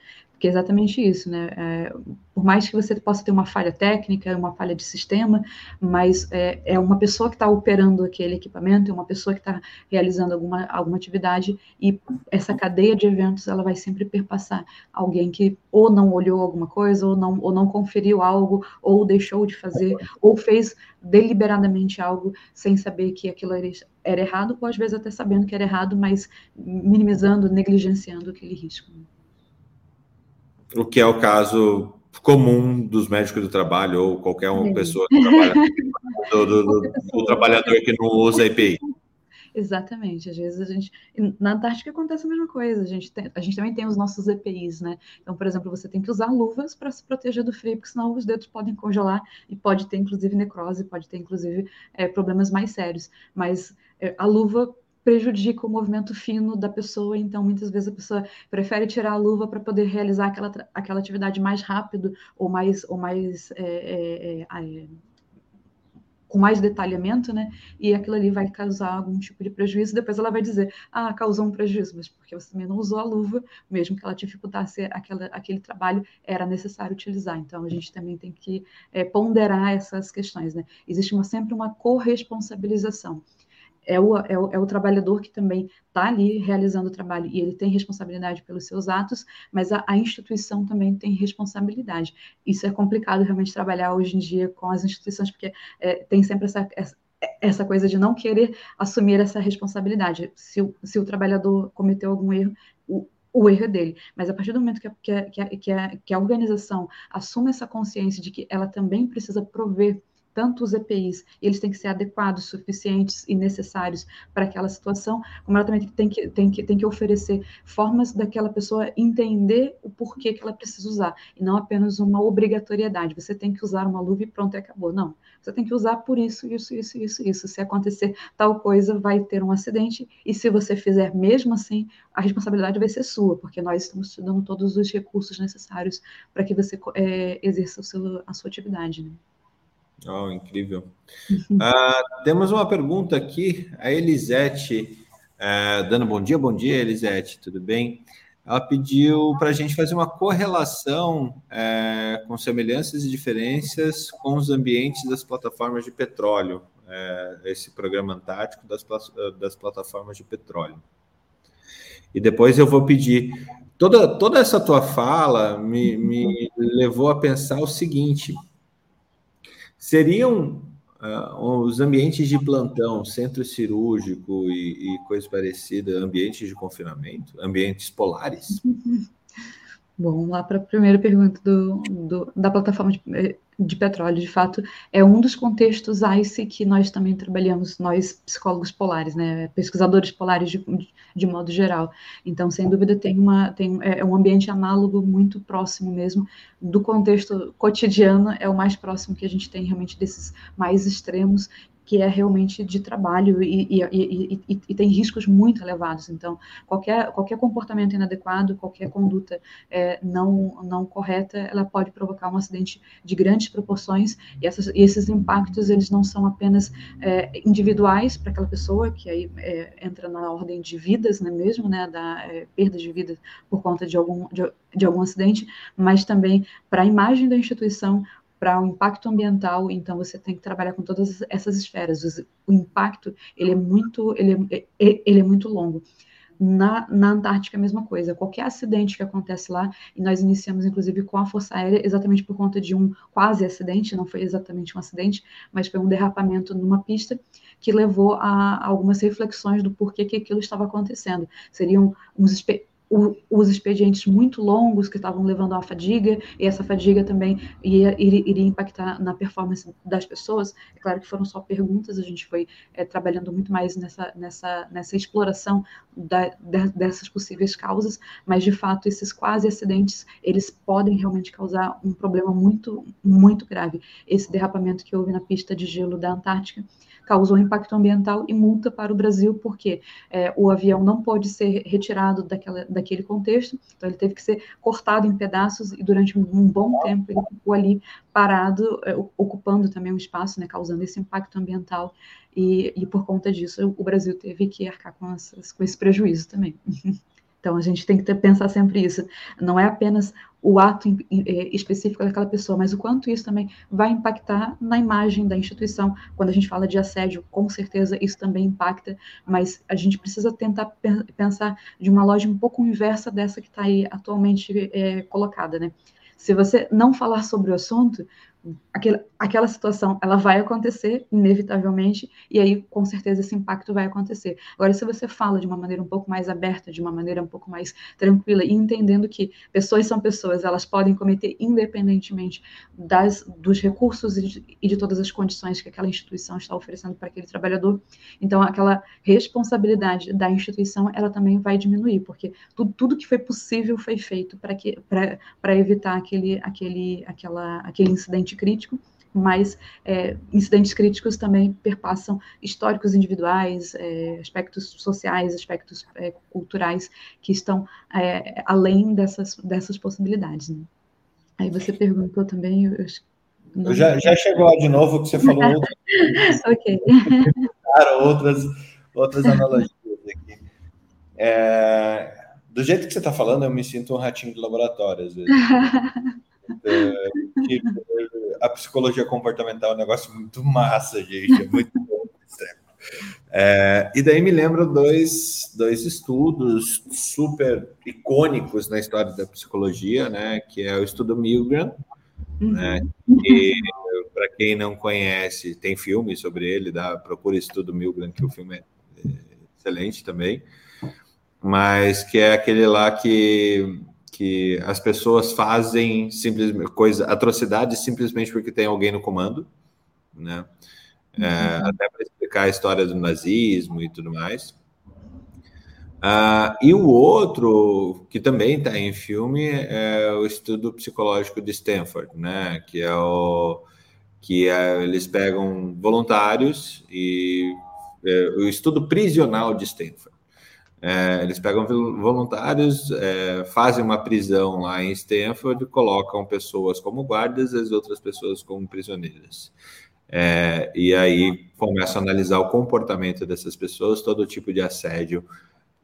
que é exatamente isso, né? É, por mais que você possa ter uma falha técnica, uma falha de sistema, mas é, é uma pessoa que está operando aquele equipamento, é uma pessoa que está realizando alguma, alguma atividade, e essa cadeia de eventos ela vai sempre perpassar alguém que ou não olhou alguma coisa, ou não, ou não conferiu algo, ou deixou de fazer, ou fez deliberadamente algo sem saber que aquilo era, era errado, ou às vezes até sabendo que era errado, mas minimizando, negligenciando aquele risco. Né? O que é o caso comum dos médicos do trabalho ou qualquer uma pessoa que trabalha, do, do, do, do trabalhador que não usa EPI. Exatamente. Às vezes a gente. Na Antártica acontece a mesma coisa. A gente, tem, a gente também tem os nossos EPIs, né? Então, por exemplo, você tem que usar luvas para se proteger do frio, porque senão os dedos podem congelar e pode ter, inclusive, necrose, pode ter, inclusive, é, problemas mais sérios. Mas é, a luva prejudica o movimento fino da pessoa, então muitas vezes a pessoa prefere tirar a luva para poder realizar aquela, aquela atividade mais rápido ou mais, ou mais é, é, é, é, com mais detalhamento, né? E aquilo ali vai causar algum tipo de prejuízo. Depois ela vai dizer, ah, causou um prejuízo, mas porque você também não usou a luva, mesmo que ela dificultasse aquela, aquele trabalho, era necessário utilizar. Então a gente também tem que é, ponderar essas questões, né? Existe uma, sempre uma corresponsabilização é o, é o, é o trabalhador que também está ali realizando o trabalho e ele tem responsabilidade pelos seus atos, mas a, a, instituição também tem responsabilidade. Isso é complicado realmente trabalhar hoje em dia com as instituições, porque é, tem sempre essa, essa essa coisa de não querer assumir essa responsabilidade. Se o, se o trabalhador cometeu algum erro, o, o erro é dele. Mas a partir do momento que a, que, a, que, a, que a organização assume essa consciência de que ela também precisa prover tanto os EPIs, eles têm que ser adequados, suficientes e necessários para aquela situação, como ela também tem que, tem que, tem que oferecer formas daquela pessoa entender o porquê que ela precisa usar, e não apenas uma obrigatoriedade. Você tem que usar uma luva e pronto, e acabou. Não. Você tem que usar por isso, isso, isso, isso, isso. Se acontecer tal coisa, vai ter um acidente, e se você fizer mesmo assim, a responsabilidade vai ser sua, porque nós estamos te dando todos os recursos necessários para que você é, exerça seu, a sua atividade. Né? Oh, incrível. Uh, temos uma pergunta aqui, a Elisete, uh, dando bom dia, bom dia, Elisete, tudo bem? Ela pediu para a gente fazer uma correlação uh, com semelhanças e diferenças com os ambientes das plataformas de petróleo, esse programa antártico das, das plataformas de petróleo. E depois eu vou pedir. Toda, toda essa tua fala me, me levou a pensar o seguinte: seriam uh, os ambientes de plantão, centro cirúrgico e, e coisa parecida, ambientes de confinamento, ambientes polares? Bom, lá para a primeira pergunta do, do, da plataforma de, de petróleo, de fato, é um dos contextos ICE que nós também trabalhamos, nós psicólogos polares, né, pesquisadores polares de, de modo geral. Então, sem dúvida, tem, uma, tem é, é um ambiente análogo muito próximo mesmo do contexto cotidiano, é o mais próximo que a gente tem realmente desses mais extremos que é realmente de trabalho e, e, e, e, tem riscos muito elevados. Então, qualquer, qualquer comportamento inadequado, qualquer conduta é, não, não correta, ela pode provocar um acidente de grandes proporções e, essas, esses impactos, eles não são apenas é, individuais para aquela pessoa, que aí é, entra na ordem de vidas, né, mesmo, né, da é, perda de vida por conta de algum, de, de algum acidente, mas também para a imagem da instituição, para o impacto ambiental, então você tem que trabalhar com todas essas esferas. O impacto ele é muito, ele é, é, ele é muito longo. Na, na Antártica, a mesma coisa. Qualquer acidente que acontece lá, e nós iniciamos, inclusive, com a Força Aérea, exatamente por conta de um quase acidente, não foi exatamente um acidente, mas foi um derrapamento numa pista que levou a, a algumas reflexões do porquê que aquilo estava acontecendo. Seriam uns o, os expedientes muito longos que estavam levando à fadiga, e essa fadiga também ia, iria, iria, impactar na performance das pessoas. É claro que foram só perguntas, a gente foi é, trabalhando muito mais nessa, nessa, nessa exploração da, de, dessas possíveis causas, mas de fato esses quase acidentes, eles podem realmente causar um problema muito, muito grave. Esse derrapamento que houve na pista de gelo da Antártica, causou impacto ambiental e multa para o Brasil, porque é, o avião não pode ser retirado daquela, daquele contexto, então ele teve que ser cortado em pedaços e durante um, bom tempo ele ficou ali parado, é, ocupando também um espaço, né, causando esse impacto ambiental, e, e por conta disso o Brasil teve que arcar com, essas, com esse prejuízo também. Então, a gente tem que ter, pensar sempre isso. Não é apenas o ato é, específico daquela pessoa, mas o quanto isso também vai impactar na imagem da instituição. Quando a gente fala de assédio, com certeza isso também impacta, mas a gente precisa tentar pensar de uma lógica um pouco inversa dessa que está aí atualmente é, colocada, né? Se você não falar sobre o assunto, aquela, aquela situação ela vai acontecer inevitavelmente e aí com certeza esse impacto vai acontecer. Agora se você fala de uma maneira um pouco mais aberta, de uma maneira um pouco mais tranquila e entendendo que pessoas são pessoas, elas podem cometer independentemente das dos recursos e de, e de todas as condições que aquela instituição está oferecendo para aquele trabalhador, então aquela responsabilidade da instituição ela também vai diminuir, porque tudo, tudo que foi possível foi feito para evitar aquele aquele aquela aquele incidente crítico, mas é, incidentes críticos também perpassam históricos individuais, é, aspectos sociais, aspectos é, culturais que estão é, além dessas, dessas possibilidades. Né? Aí você perguntou também. Eu, eu já, já chegou de novo que você falou. Outras, ok. outras, outras analogias aqui. É, do jeito que você está falando, eu me sinto um ratinho de laboratório às vezes. É, a psicologia comportamental é um negócio muito massa, gente. É muito bom. É, e daí me lembro dois, dois estudos super icônicos na história da psicologia, né? Que é o estudo Milgram, uhum. né? E para quem não conhece, tem filme sobre ele, dá, procura estudo Milgram, que o filme é, é excelente também. Mas que é aquele lá que que as pessoas fazem simplesmente coisa, atrocidades simplesmente porque tem alguém no comando, né? É, uhum. até para explicar a história do nazismo e tudo mais. Uh, e o outro, que também está em filme, é o estudo psicológico de Stanford, né? Que é o que é, eles pegam voluntários e é, o estudo prisional de Stanford. É, eles pegam voluntários, é, fazem uma prisão lá em Stanford, colocam pessoas como guardas e as outras pessoas como prisioneiras. É, e aí começam a analisar o comportamento dessas pessoas, todo tipo de assédio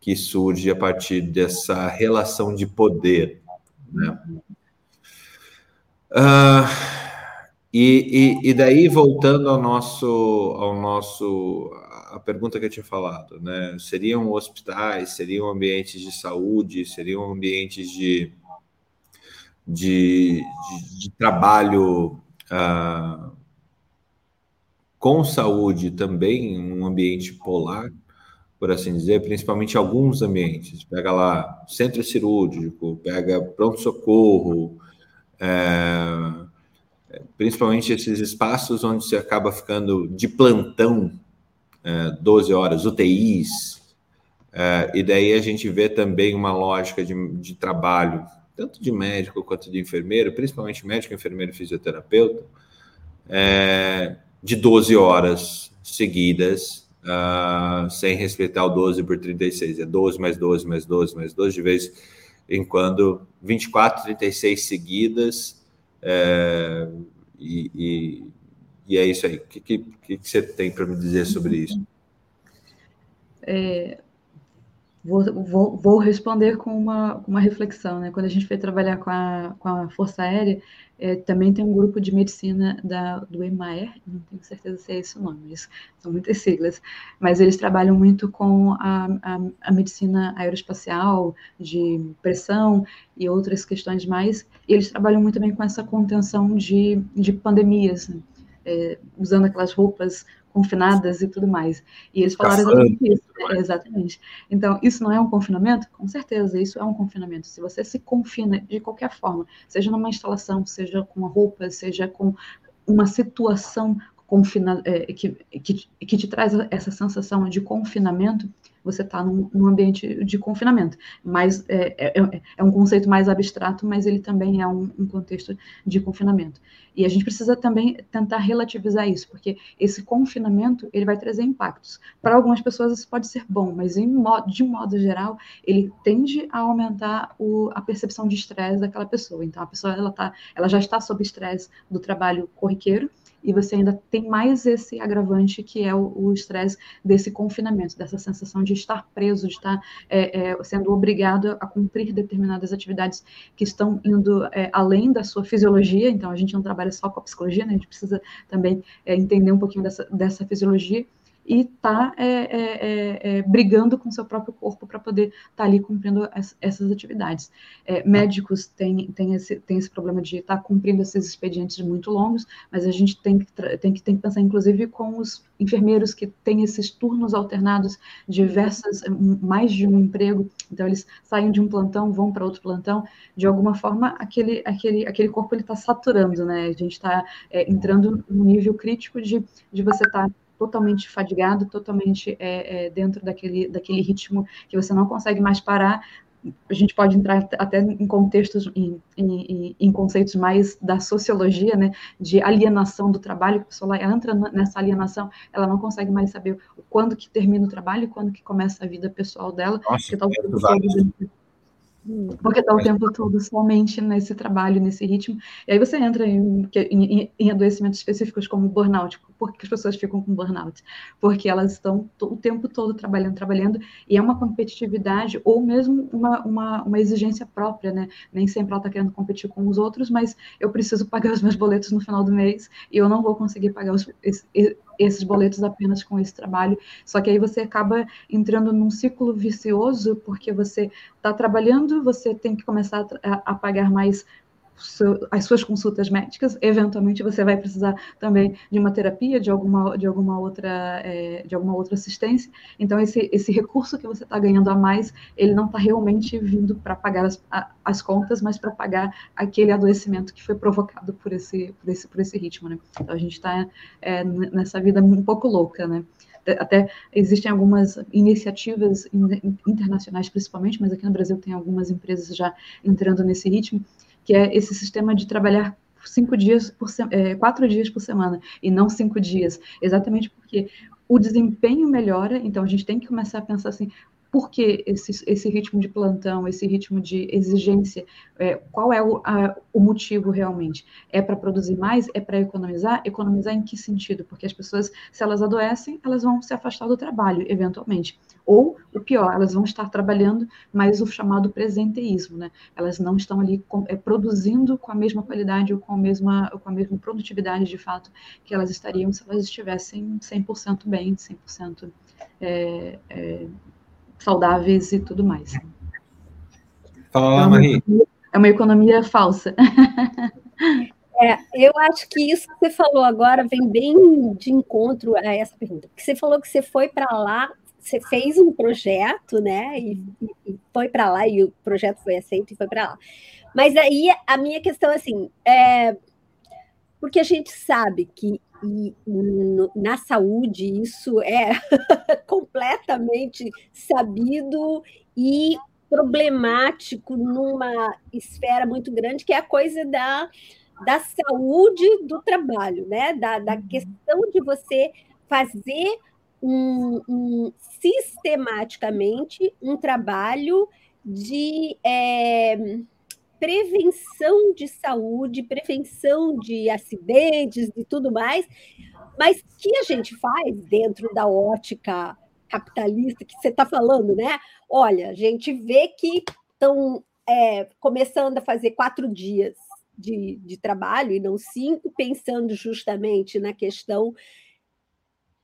que surge a partir dessa relação de poder. Né? Uh, e, e, e, daí, voltando ao nosso, ao nosso a pergunta que eu tinha falado, né? Seriam hospitais, seriam ambientes de saúde, seriam ambientes de, de, de, de trabalho uh, com saúde também, um ambiente polar, por assim dizer, principalmente alguns ambientes. Pega lá centro cirúrgico, pega pronto-socorro, é, principalmente esses espaços onde você acaba ficando de plantão 12 horas, UTIs, é, e daí a gente vê também uma lógica de, de trabalho, tanto de médico quanto de enfermeiro, principalmente médico, enfermeiro e fisioterapeuta, é, de 12 horas seguidas, uh, sem respeitar o 12 por 36. É 12 mais 12 mais 12 mais 12, de vez em quando, 24, 36 seguidas. É, e, e, e, é isso aí. O que, que, que você tem para me dizer sobre isso? É, Vou, vou, vou, responder com uma, uma reflexão. Né? Quando a gente foi trabalhar com a, com a Força Aérea, é, também tem um grupo de medicina da, do EMAER, não tenho certeza se é esse o nome, são muitas siglas, mas eles trabalham muito com a, a, a medicina aeroespacial, de pressão e outras questões mais, e eles trabalham muito bem com essa contenção de, de pandemias, né? É, usando aquelas roupas confinadas e tudo mais. E eles falaram exatamente isso. Né? Exatamente. Então, isso não é um confinamento? Com certeza, isso é um confinamento. Se você se confina de qualquer forma, seja numa instalação, seja com uma roupa, seja com uma situação confina, é, que, que, que te traz essa sensação de confinamento, você está num, num, ambiente de confinamento. Mas é, é, é, é, um conceito mais abstrato, mas ele também é um, um, contexto de confinamento. E a gente precisa também tentar relativizar isso, porque esse confinamento ele vai trazer impactos. Para algumas pessoas isso pode ser bom, mas modo, de modo geral ele tende a aumentar o, a percepção de estresse daquela pessoa. Então a pessoa ela, tá, ela já está sob estresse do trabalho corriqueiro e você ainda tem mais esse agravante que é o estresse desse confinamento, dessa sensação de estar preso, de estar é, é, sendo obrigado a cumprir determinadas atividades que estão indo é, além da sua fisiologia. Então, a gente não trabalha só com a psicologia, né? a gente precisa também é, entender um pouquinho dessa, dessa fisiologia e está é, é, é, é, brigando com seu próprio corpo para poder estar tá ali cumprindo as, essas atividades. É, médicos têm, têm, esse, têm esse problema de estar tá cumprindo esses expedientes muito longos, mas a gente tem que, tem que, tem que pensar, inclusive, com os enfermeiros que têm esses turnos alternados, diversas, mais de um emprego, então eles saem de um plantão, vão para outro plantão, de alguma forma aquele, aquele, aquele corpo está saturando, né? A gente está é, entrando no nível crítico de, de você estar tá totalmente fadigado, totalmente é, é, dentro daquele, daquele ritmo que você não consegue mais parar. A gente pode entrar até em contextos, em, em, em conceitos mais da sociologia, né, de alienação do trabalho, que a pessoa entra nessa alienação, ela não consegue mais saber quando que termina o trabalho e quando que começa a vida pessoal dela, Nossa, porque tá o tempo porque está o tempo todo somente nesse trabalho, nesse ritmo. E aí você entra em, em, em adoecimentos específicos como burnout. Por que as pessoas ficam com burnout? Porque elas estão o tempo todo trabalhando, trabalhando, e é uma competitividade ou mesmo uma, uma, uma exigência própria, né? Nem sempre ela está querendo competir com os outros, mas eu preciso pagar os meus boletos no final do mês e eu não vou conseguir pagar os, esses boletos apenas com esse trabalho. Só que aí você acaba entrando num ciclo vicioso, porque você está trabalhando, você tem que começar a, a pagar mais as suas consultas médicas, eventualmente você vai precisar também de uma terapia, de alguma, de alguma, outra, é, de alguma outra assistência. Então, esse, esse recurso que você está ganhando a mais, ele não está realmente vindo para pagar as, as contas, mas para pagar aquele adoecimento que foi provocado por esse, por esse, por esse ritmo. Né? Então, a gente está é, nessa vida um pouco louca, né? até existem algumas iniciativas internacionais, principalmente, mas aqui no Brasil tem algumas empresas já entrando nesse ritmo, que é esse sistema de trabalhar cinco dias por é, quatro dias por semana e não cinco dias, exatamente porque o desempenho melhora, então a gente tem que começar a pensar assim, por que esse, esse ritmo de plantão, esse ritmo de exigência? É, qual é o, a, o motivo realmente? É para produzir mais? É para economizar? Economizar em que sentido? Porque as pessoas, se elas adoecem, elas vão se afastar do trabalho, eventualmente. Ou, o pior, elas vão estar trabalhando, mas o chamado presenteísmo, né? Elas não estão ali com, é, produzindo com a mesma qualidade ou com a mesma, com a mesma produtividade, de fato, que elas estariam se elas estivessem 100% bem, 100% é, é, saudáveis e tudo mais. Fala lá, é Marie. É uma economia falsa. É, eu acho que isso que você falou agora vem bem de encontro a essa pergunta. Porque você falou que você foi para lá, você fez um projeto, né? E, e foi para lá, e o projeto foi aceito e foi para lá. Mas aí a minha questão é assim: é, porque a gente sabe que e, no, na saúde isso é completamente sabido e problemático numa esfera muito grande, que é a coisa da, da saúde do trabalho, né? da, da uhum. questão de você fazer um, um, sistematicamente um trabalho de é, prevenção de saúde, prevenção de acidentes e tudo mais, mas que a gente faz dentro da ótica capitalista que você está falando, né? Olha, a gente vê que estão é, começando a fazer quatro dias de, de trabalho e não cinco, pensando justamente na questão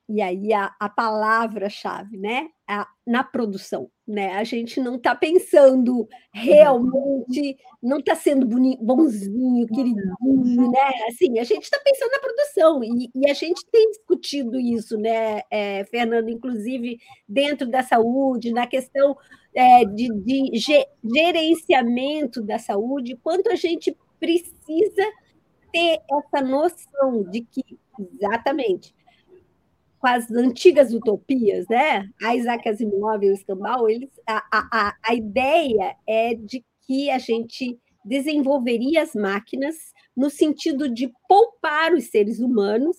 e aí a, a palavra-chave, né? A, na produção, né? A gente não está pensando realmente, não está sendo boni, bonzinho, queridinho, né? Assim, a gente está pensando na produção e, e, a gente tem discutido isso, né, é, Fernando, inclusive dentro da saúde, na questão é, de, de gerenciamento da saúde, quanto a gente precisa ter essa noção de que exatamente com as antigas utopias, né? A Isaac Asimov e o Escambau, eles, a, a, a ideia é de que a gente desenvolveria as máquinas no sentido de poupar os seres humanos.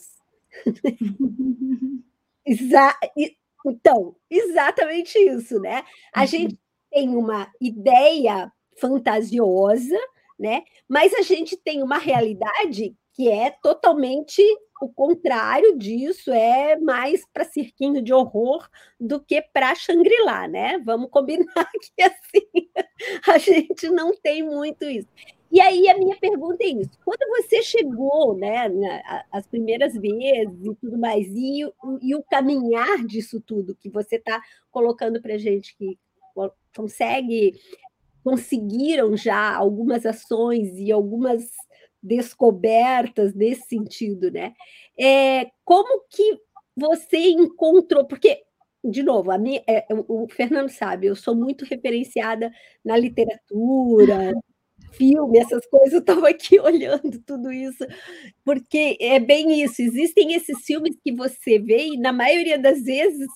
Exa então, exatamente isso, né? A uhum. gente tem uma ideia fantasiosa, né? Mas a gente tem uma realidade que é totalmente o contrário disso, é mais para cirquinho de horror do que para Shangri-La, né? Vamos combinar que assim a gente não tem muito isso. E aí a minha pergunta é isso: quando você chegou, né, as primeiras vezes e tudo mais, e, e o caminhar disso tudo que você está colocando para gente que consegue conseguiram já algumas ações e algumas descobertas nesse sentido, né? É, como que você encontrou? Porque, de novo, a minha, é, o Fernando sabe, eu sou muito referenciada na literatura, filme, essas coisas, eu estava aqui olhando tudo isso, porque é bem isso, existem esses filmes que você vê, e na maioria das vezes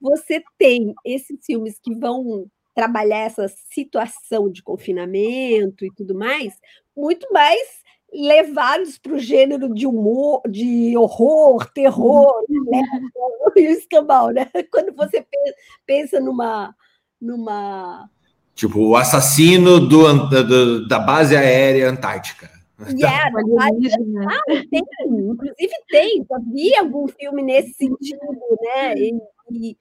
você tem esses filmes que vão trabalhar essa situação de confinamento e tudo mais, muito mais levados para o gênero de humor, de horror, terror, né? e o escambau, né? Quando você pensa numa, numa tipo o assassino do, do da base aérea antártica. Yeah, ah, tem, inclusive tem, já vi algum filme nesse sentido, né? E, e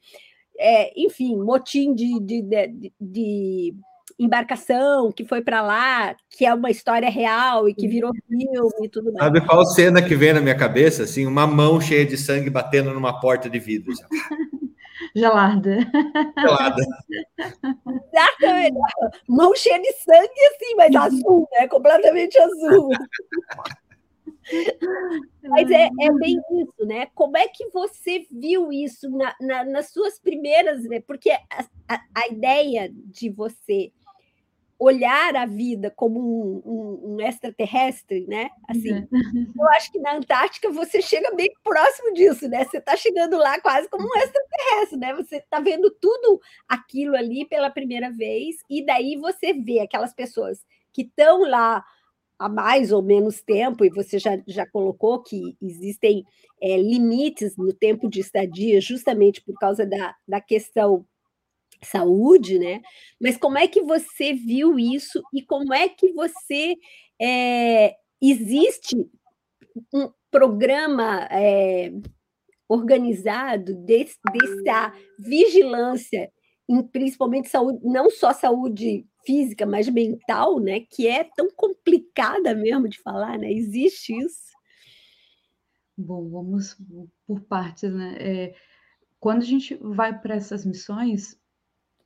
é, enfim, motim de, de, de, de embarcação que foi para lá, que é uma história real e que virou filme e tudo mais. Sabe qual cena que vem na minha cabeça? Assim, uma mão cheia de sangue batendo numa porta de vidro. Gelada. Gelada. Exatamente. Mão cheia de sangue, assim, mas azul, né? Completamente azul. Mas é, é, bem isso, né? Como é que você viu isso na, na, nas suas primeiras, né? Porque a, a, a, ideia de você olhar a vida como um, um, um extraterrestre, né? Assim, uhum. eu acho que na Antártica você chega bem próximo disso, né? Você está chegando lá quase como um extraterrestre, né? Você está vendo tudo aquilo ali pela primeira vez, e daí você vê aquelas pessoas que estão lá há mais ou menos tempo, e você já, já colocou que existem é, limites no tempo de estadia, justamente por causa da, da questão saúde, né? Mas como é que você viu isso e como é que você é, existe um programa é, organizado desse, dessa vigilância em principalmente saúde, não só saúde física, mas mental, né? Que é tão complicada mesmo de falar, né? Existe isso? Bom, vamos por partes, né? É, quando a gente vai para essas missões,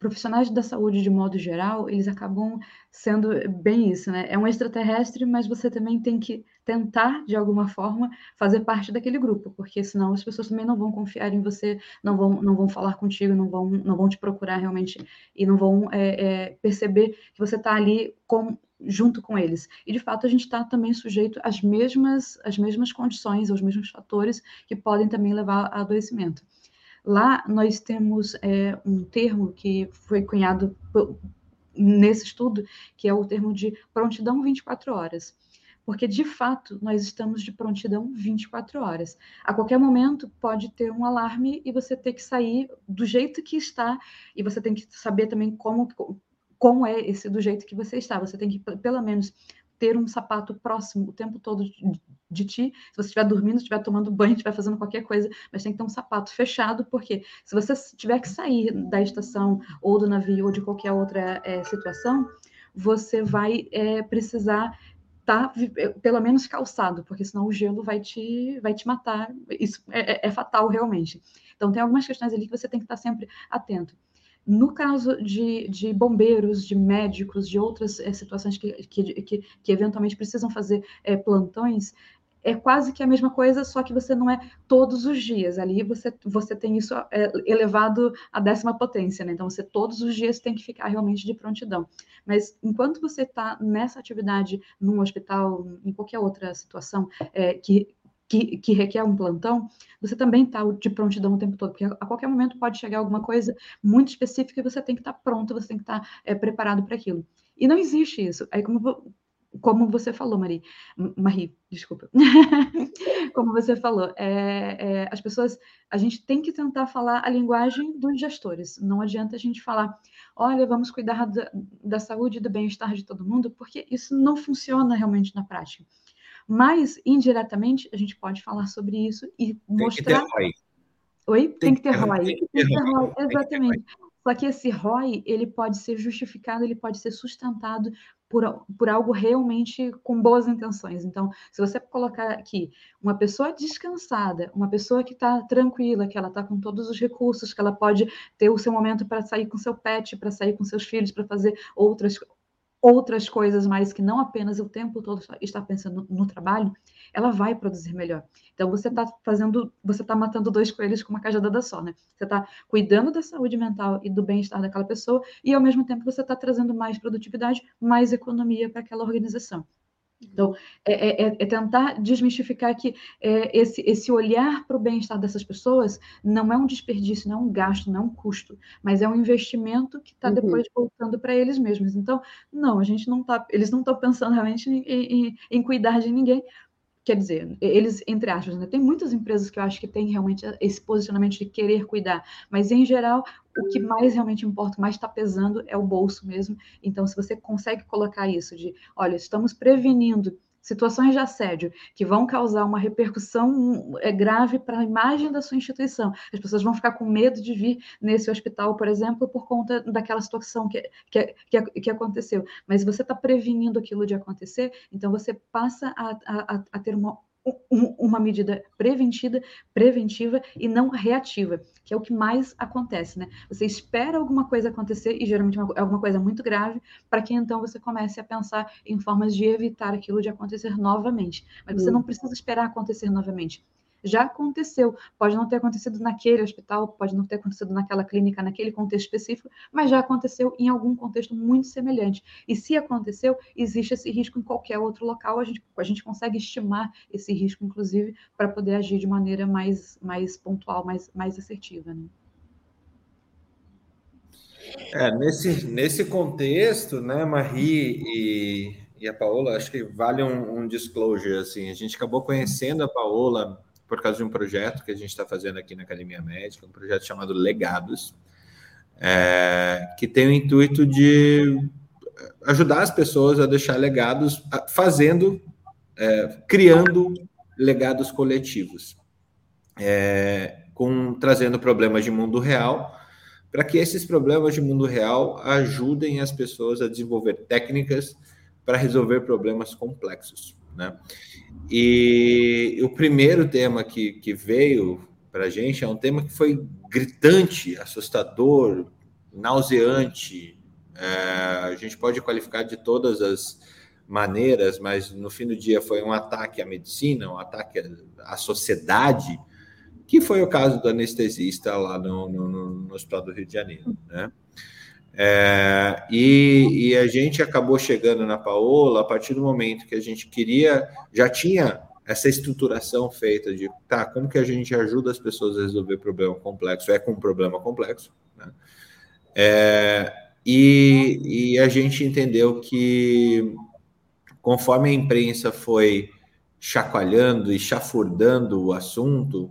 profissionais da saúde, de modo geral, eles acabam sendo bem isso, né? É um extraterrestre, mas você também tem que tentar, de alguma forma, fazer parte daquele grupo, porque senão as pessoas também não vão confiar em você, não vão, não vão falar contigo, não vão, não vão te procurar realmente e não vão é, é, perceber que você está ali com, junto com eles. E de fato a gente está também sujeito às mesmas, às mesmas condições, aos mesmos fatores que podem também levar a adoecimento. Lá nós temos é, um termo que foi cunhado nesse estudo, que é o termo de prontidão 24 horas. Porque, de fato, nós estamos de prontidão 24 horas. A qualquer momento pode ter um alarme e você ter que sair do jeito que está, e você tem que saber também como, como é esse do jeito que você está. Você tem que, pelo menos, ter um sapato próximo o tempo todo de, ti. Se você estiver dormindo, estiver tomando banho, estiver fazendo qualquer coisa, mas tem que ter um sapato fechado, porque se você tiver que sair da estação ou do navio ou de qualquer outra é, situação, você vai é, precisar tá, é, pelo menos calçado, porque senão o gelo vai te, vai te matar. Isso é, é, é fatal realmente. Então tem algumas questões ali que você tem que estar sempre atento. No caso de, de bombeiros, de médicos, de outras é, situações que, que, que, que, eventualmente precisam fazer é, plantões, é quase que a mesma coisa, só que você não é todos os dias. Ali você, você tem isso é, elevado à décima potência, né? Então você todos os dias tem que ficar realmente de prontidão. Mas enquanto você está nessa atividade num hospital, em qualquer outra situação é, que que, que, requer um plantão, você também está de prontidão o tempo todo, porque a qualquer momento pode chegar alguma coisa muito específica e você tem que estar tá pronto, você tem que estar tá, é, preparado para aquilo. E não existe isso. Aí, como, como você falou, Marie, Marie, desculpa, como você falou, é, é, as pessoas, a gente tem que tentar falar a linguagem dos gestores. Não adianta a gente falar, olha, vamos cuidar da, da saúde e do bem-estar de todo mundo, porque isso não funciona realmente na prática. Mas, indiretamente, a gente pode falar sobre isso e mostrar. Tem que ter ROI. Oi? Tem, tem que ter ROI. Tem que ter ROI. Exatamente. Só que esse ROI, ele pode ser justificado, ele pode ser sustentado por, por algo realmente com boas intenções. Então, se você colocar aqui uma pessoa descansada, uma pessoa que está tranquila, que ela está com todos os recursos, que ela pode ter o seu momento para sair com seu pet, para sair com seus filhos, para fazer outras outras coisas mais que não apenas o tempo todo está pensando no, trabalho, ela vai produzir melhor. Então você está fazendo, você está matando dois coelhos com uma cajadada só, né? Você está cuidando da saúde mental e do bem-estar daquela pessoa e ao mesmo tempo você está trazendo mais produtividade, mais economia para aquela organização. Então, é, é, é, tentar desmistificar que é, esse, esse olhar para o bem-estar dessas pessoas não é um desperdício, não é um gasto, não é um custo, mas é um investimento que está uhum. depois voltando para eles mesmos. Então, não, a gente não está, eles não estão pensando realmente em, em, em cuidar de ninguém, quer dizer, eles, entre aspas, né? tem muitas empresas que eu acho que têm realmente esse posicionamento de querer cuidar, mas em geral, o que mais realmente importa, mais está pesando é o bolso mesmo. Então, se você consegue colocar isso de, olha, estamos prevenindo situações de assédio que vão causar uma repercussão é, grave para a imagem da sua instituição. As pessoas vão ficar com medo de vir nesse hospital, por exemplo, por conta daquela situação que, que, que, que aconteceu. Mas você está prevenindo aquilo de acontecer, então você passa a, a, a ter uma uma medida preventiva, preventiva e não reativa, que é o que mais acontece, né? Você espera alguma coisa acontecer e geralmente é alguma coisa muito grave para que então você comece a pensar em formas de evitar aquilo de acontecer novamente. Mas você não precisa esperar acontecer novamente já aconteceu. Pode não ter acontecido naquele hospital, pode não ter acontecido naquela clínica, naquele contexto específico, mas já aconteceu em algum contexto muito semelhante. E se aconteceu, existe esse risco em qualquer outro local, a gente, a gente consegue estimar esse risco, inclusive, para poder agir de maneira mais, mais pontual, mais, mais assertiva. Né? É, nesse, nesse contexto, né, Marie e, e a Paola, acho que vale um, um disclosure, assim, a gente acabou conhecendo a Paola por causa de um projeto que a gente está fazendo aqui na Academia Médica, um projeto chamado Legados, é, que tem o intuito de ajudar as pessoas a deixar legados, fazendo, é, criando legados coletivos, é, com trazendo problemas de mundo real, para que esses problemas de mundo real ajudem as pessoas a desenvolver técnicas para resolver problemas complexos, né? E o primeiro tema que, que veio para a gente é um tema que foi gritante, assustador, nauseante. É, a gente pode qualificar de todas as maneiras, mas no fim do dia foi um ataque à medicina, um ataque à sociedade, que foi o caso do anestesista lá no, no, no Hospital do Rio de Janeiro. Né? É, e, e, a gente acabou chegando na Paola a partir do momento que a gente queria, já tinha essa estruturação feita de, tá, como que a gente ajuda as pessoas a resolver problema complexo? É com um problema complexo, né? É, e, e a gente entendeu que, conforme a imprensa foi chacoalhando e chafurdando o assunto,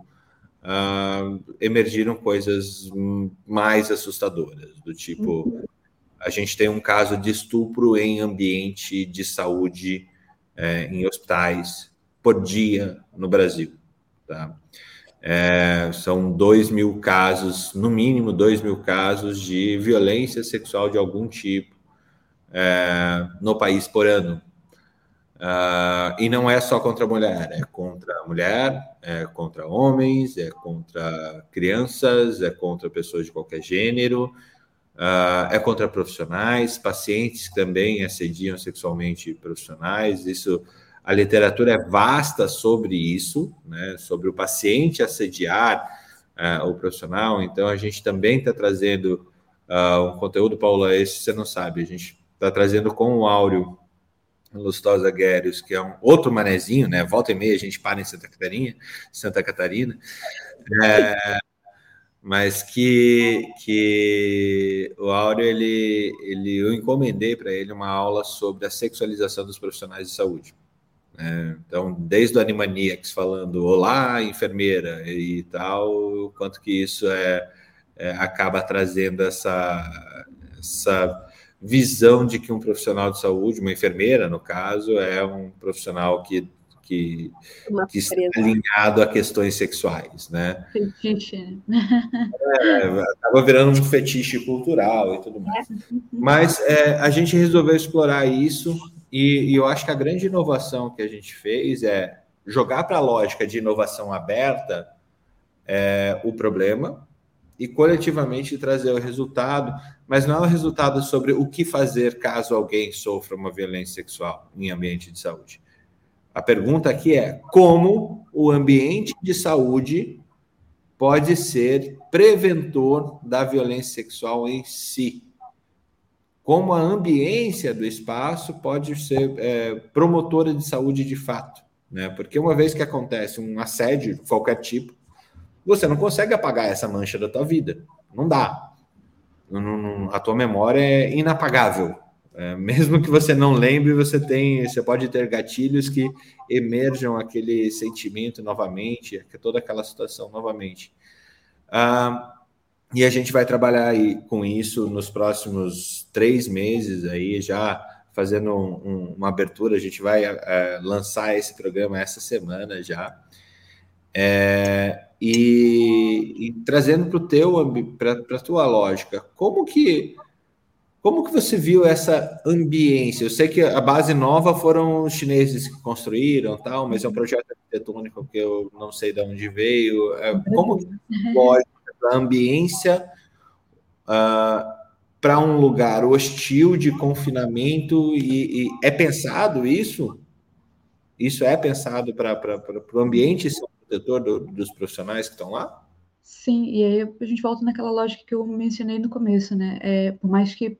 uh, emergiram coisas mais assustadoras, do tipo, a gente tem um caso de estupro em ambiente de saúde, é, em hospitais, por dia no Brasil. Tá? É, são dois mil casos, no mínimo dois mil casos de violência sexual de algum tipo é, no país por ano. Uh, e não é só contra a mulher, é contra a mulher, é contra homens, é contra crianças, é contra pessoas de qualquer gênero, uh, é contra profissionais, pacientes também assediam sexualmente profissionais. Isso, a literatura é vasta sobre isso, né, sobre o paciente assediar uh, o profissional. Então, a gente também está trazendo um conteúdo, Paula, esse você não sabe, a gente está trazendo com o Áureo Lustosa Guérios, que é um outro manezinho, né? Volta e meia a gente para em Santa Catarina, Santa Catarina, é, mas que, que o Áureo, ele, ele, eu encomendei para ele uma aula sobre a sexualização dos profissionais de saúde. Né? Então, desde o Animaniacs falando olá, enfermeira e tal, quanto que isso é, é acaba trazendo essa, essa visão de que um profissional de saúde, uma enfermeira, no caso, é um profissional que, que, que está alinhado a questões sexuais, né? Fetiche. É, acaba virando um fetiche cultural e tudo mais. É. Mas é, a gente resolveu explorar isso e, e eu acho que a grande inovação que a gente fez é jogar para a lógica de inovação aberta é, o problema e coletivamente trazer o resultado, mas não é o resultado sobre o que fazer caso alguém sofra uma violência sexual em ambiente de saúde. A pergunta aqui é como o ambiente de saúde pode ser preventor da violência sexual em si. Como a ambiência do espaço pode ser é, promotora de saúde de fato. Né? Porque uma vez que acontece um assédio de qualquer tipo, você não consegue apagar essa mancha da tua vida. Não dá. A tua memória é inapagável. É, mesmo que você não lembre, você tem, você pode ter gatilhos que emerjam aquele sentimento novamente, toda aquela situação novamente. Ah, e a gente vai trabalhar aí com isso nos próximos três meses aí, já fazendo um, um, uma abertura. A gente vai é, lançar esse programa essa semana já. É, e, e trazendo para o teu para a tua lógica, como que como que você viu essa ambiência? Eu sei que a base nova foram os chineses que construíram, tal, mas é um projeto arquitetônico que eu não sei de onde veio. É, como que lógica a ambiência uh, para um lugar hostil de confinamento e, e, é pensado isso? Isso é pensado para o ambiente protetor do, dos profissionais que estão lá? Sim, e aí a gente volta naquela lógica que eu mencionei no começo, né? É, por mais que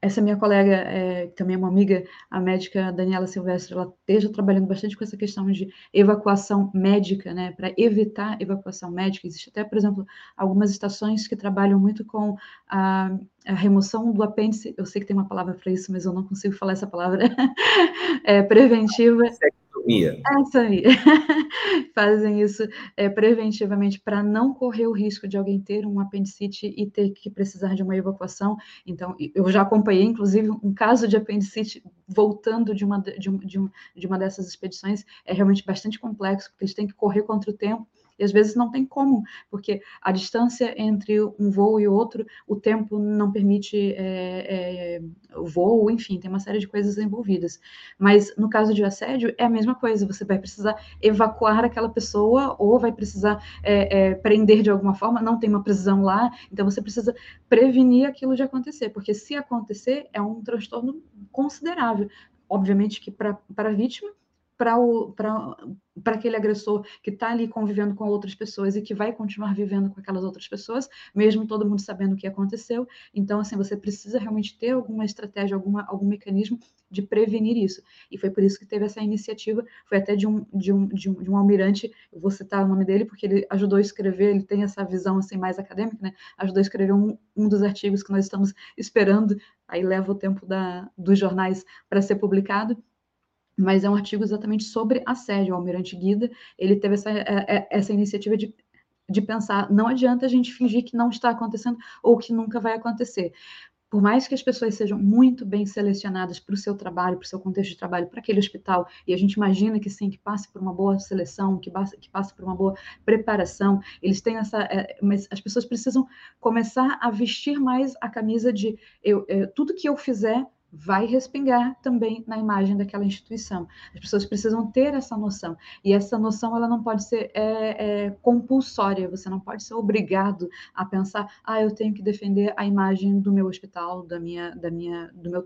essa minha colega, é, que também é uma amiga, a médica Daniela Silvestre, ela esteja trabalhando bastante com essa questão de evacuação médica, né, para evitar evacuação médica. Existe até, por exemplo, algumas estações que trabalham muito com a, a remoção do apêndice. Eu sei que tem uma palavra para isso, mas eu não consigo falar essa palavra. é, preventiva. Essa aí. Fazem isso é, preventivamente para não correr o risco de alguém ter um apendicite e ter que precisar de uma evacuação. Então, eu já acompanhei, inclusive, um caso de apendicite voltando de uma, de, de, de uma dessas expedições. É realmente bastante complexo, porque eles têm que correr contra o tempo e às vezes não tem como, porque a distância entre um voo e outro, o tempo não permite é, é, o voo, enfim, tem uma série de coisas envolvidas. Mas no caso de assédio, é a mesma coisa, você vai precisar evacuar aquela pessoa ou vai precisar é, é prender de alguma forma, não tem uma prisão lá, então você precisa prevenir aquilo de acontecer, porque se acontecer, é um transtorno considerável. Obviamente que para a vítima para aquele agressor que está ali convivendo com outras pessoas e que vai continuar vivendo com aquelas outras pessoas, mesmo todo mundo sabendo o que aconteceu. Então, assim, você precisa realmente ter alguma estratégia, alguma, algum mecanismo de prevenir isso. E foi por isso que teve essa iniciativa, foi até de um, de um, de um, de um almirante, eu vou citar o nome dele, porque ele ajudou a escrever, ele tem essa visão assim mais acadêmica, né? Ajudou a escrever um, um dos artigos que nós estamos esperando, aí leva o tempo da, dos jornais para ser publicado, mas é um artigo exatamente sobre assédio. O Almirante Guida, ele teve essa, é, é, essa iniciativa de, de pensar, não adianta a gente fingir que não está acontecendo ou que nunca vai acontecer. Por mais que as pessoas sejam muito bem selecionadas para o seu trabalho, para o seu contexto de trabalho, para aquele hospital, e a gente imagina que sim, que passe por uma boa seleção, que passe, que passe por uma boa preparação, eles têm essa. É, mas as pessoas precisam começar a vestir mais a camisa de eu, é, tudo que eu fizer vai respingar também na imagem daquela instituição. As pessoas precisam ter essa noção e essa noção ela não pode ser é, é, compulsória. Você não pode ser obrigado a pensar, ah, eu tenho que defender a imagem do meu hospital, da minha, da minha, do meu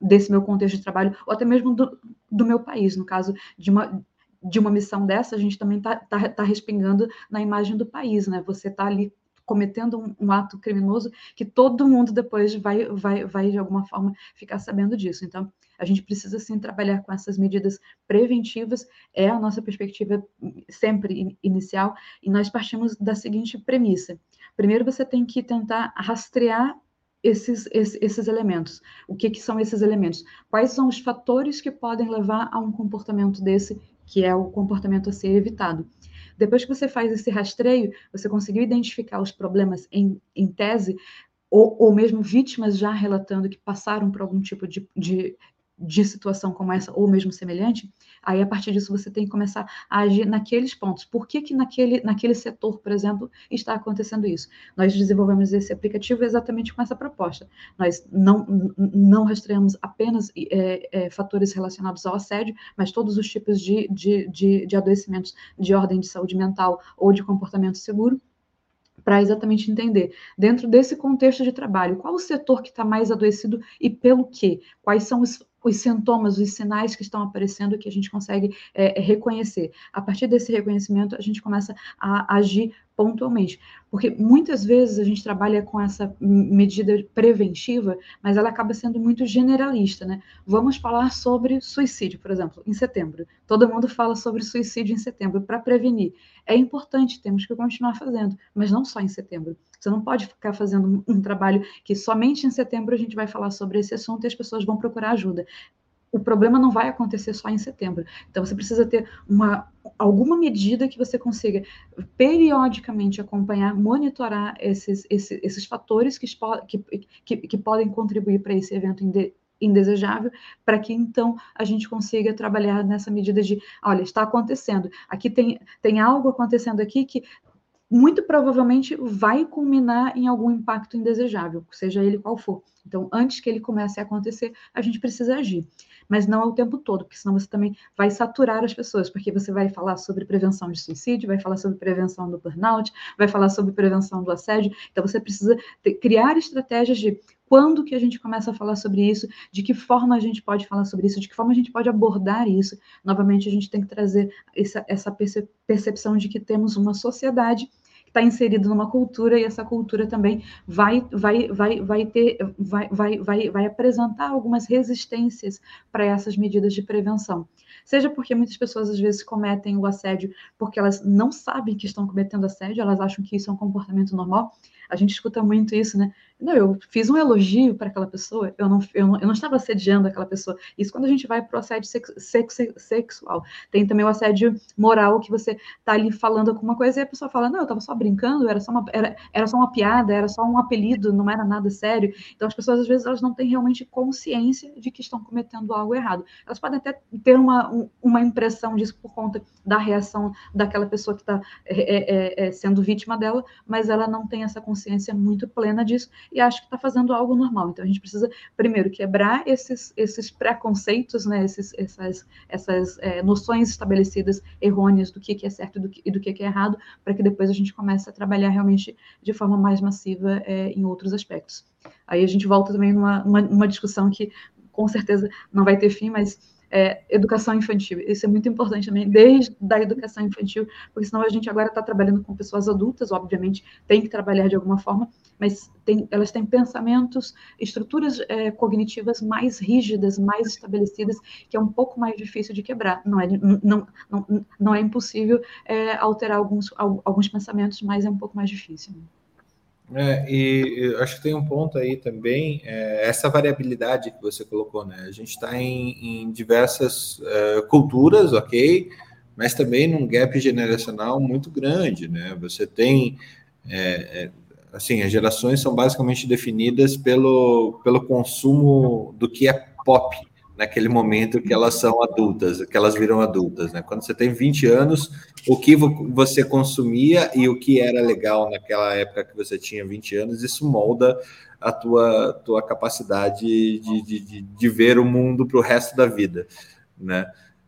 desse meu contexto de trabalho ou até mesmo do, do meu país. No caso de uma de uma missão dessa, a gente também está tá, tá respingando na imagem do país, né? Você está ali cometendo um, um, ato criminoso que todo mundo depois vai, vai, vai, de alguma forma, ficar sabendo disso. Então, a gente precisa, sim, trabalhar com essas medidas preventivas, é a nossa perspectiva sempre inicial, e nós partimos da seguinte premissa. Primeiro, você tem que tentar rastrear esses, esses, esses, elementos. O que, que são esses elementos? Quais são os fatores que podem levar a um comportamento desse, que é o comportamento a ser evitado? Depois que você faz esse rastreio, você conseguiu identificar os problemas em, em tese, ou, ou mesmo vítimas já relatando que passaram por algum tipo de, de, de situação como essa, ou mesmo semelhante, aí a partir disso você tem que começar a agir naqueles pontos. Por que, que naquele, naquele setor, por exemplo, está acontecendo isso? Nós desenvolvemos esse aplicativo exatamente com essa proposta. Nós não, não rastreamos apenas é, é, fatores relacionados ao assédio, mas todos os tipos de, de, de, de adoecimentos de ordem de saúde mental ou de comportamento seguro, para exatamente entender, dentro desse contexto de trabalho, qual o setor que está mais adoecido e pelo quê? Quais são os os sintomas, os sinais que estão aparecendo que a gente consegue é, reconhecer. A partir desse reconhecimento, a gente começa a agir pontualmente. Porque muitas vezes a gente trabalha com essa medida preventiva, mas ela acaba sendo muito generalista, né? Vamos falar sobre suicídio, por exemplo, em setembro. Todo mundo fala sobre suicídio em setembro para prevenir. É importante, temos que continuar fazendo, mas não só em setembro. Você não pode ficar fazendo um, trabalho que somente em setembro a gente vai falar sobre esse assunto e as pessoas vão procurar ajuda o problema não vai acontecer só em setembro. Então, você precisa ter uma, alguma medida que você consiga periodicamente acompanhar, monitorar esses, esses, esses fatores que, que, que, que podem contribuir para esse evento indesejável, para que então a gente consiga trabalhar nessa medida de, olha, está acontecendo, aqui tem, tem algo acontecendo aqui que muito provavelmente vai culminar em algum impacto indesejável, seja ele qual for. Então, antes que ele comece a acontecer, a gente precisa agir mas não ao tempo todo, porque senão você também vai saturar as pessoas, porque você vai falar sobre prevenção de suicídio, vai falar sobre prevenção do burnout, vai falar sobre prevenção do assédio. Então você precisa ter, criar estratégias de quando que a gente começa a falar sobre isso, de que forma a gente pode falar sobre isso, de que forma a gente pode abordar isso. Novamente, a gente tem que trazer essa, essa percepção de que temos uma sociedade está inserido numa cultura e essa cultura também vai, vai, vai, vai ter, vai, vai, vai, vai apresentar algumas resistências para essas medidas de prevenção. Seja porque muitas pessoas às vezes cometem o assédio porque elas não sabem que estão cometendo assédio, elas acham que isso é um comportamento normal. A gente escuta muito isso, né? Não, eu fiz um elogio para aquela pessoa, eu não, eu, não, eu não estava assediando aquela pessoa. Isso quando a gente vai para o assédio sexual. Tem também o assédio moral, que você está ali falando alguma coisa e a pessoa fala, não, eu estava só brincando, era só, uma, era, era só uma piada, era só um apelido, não era nada sério. Então as pessoas, às vezes, elas não têm realmente consciência de que estão cometendo algo errado. Elas podem até ter uma, uma impressão disso por conta da reação daquela pessoa que está é, é, é, sendo vítima dela, mas ela não tem essa consciência muito plena disso e acha que está fazendo algo normal. Então a gente precisa primeiro quebrar esses, esses preconceitos, né, esses, essas, essas é, noções estabelecidas errôneas do que, que é certo e do que, e do que, que é errado, para que depois a gente comece a trabalhar realmente de forma mais massiva é, em outros aspectos. Aí a gente volta também numa, numa, numa discussão que com certeza não vai ter fim, mas é, educação infantil. Isso é muito importante também, desde a educação infantil, porque senão a gente agora está trabalhando com pessoas adultas, obviamente tem que trabalhar de alguma forma, mas tem, elas têm pensamentos, estruturas é, cognitivas mais rígidas, mais estabelecidas, que é um pouco mais difícil de quebrar. Não é, não, não, não é impossível é, alterar alguns, alguns pensamentos, mas é um pouco mais difícil. É, e acho que tem um ponto aí também, é, essa variabilidade que você colocou, né? A gente está em, em, diversas é, culturas, ok, mas também num gap generacional muito grande, né? Você tem, é, é, assim, as gerações são basicamente definidas pelo, pelo consumo do que é pop, naquele momento que elas são adultas, que elas viram adultas, né? Quando você tem 20 anos, o que você consumia e o que era legal naquela época que você tinha 20 anos, isso molda a tua, tua capacidade de, de, de, de ver o mundo para o resto da vida, né?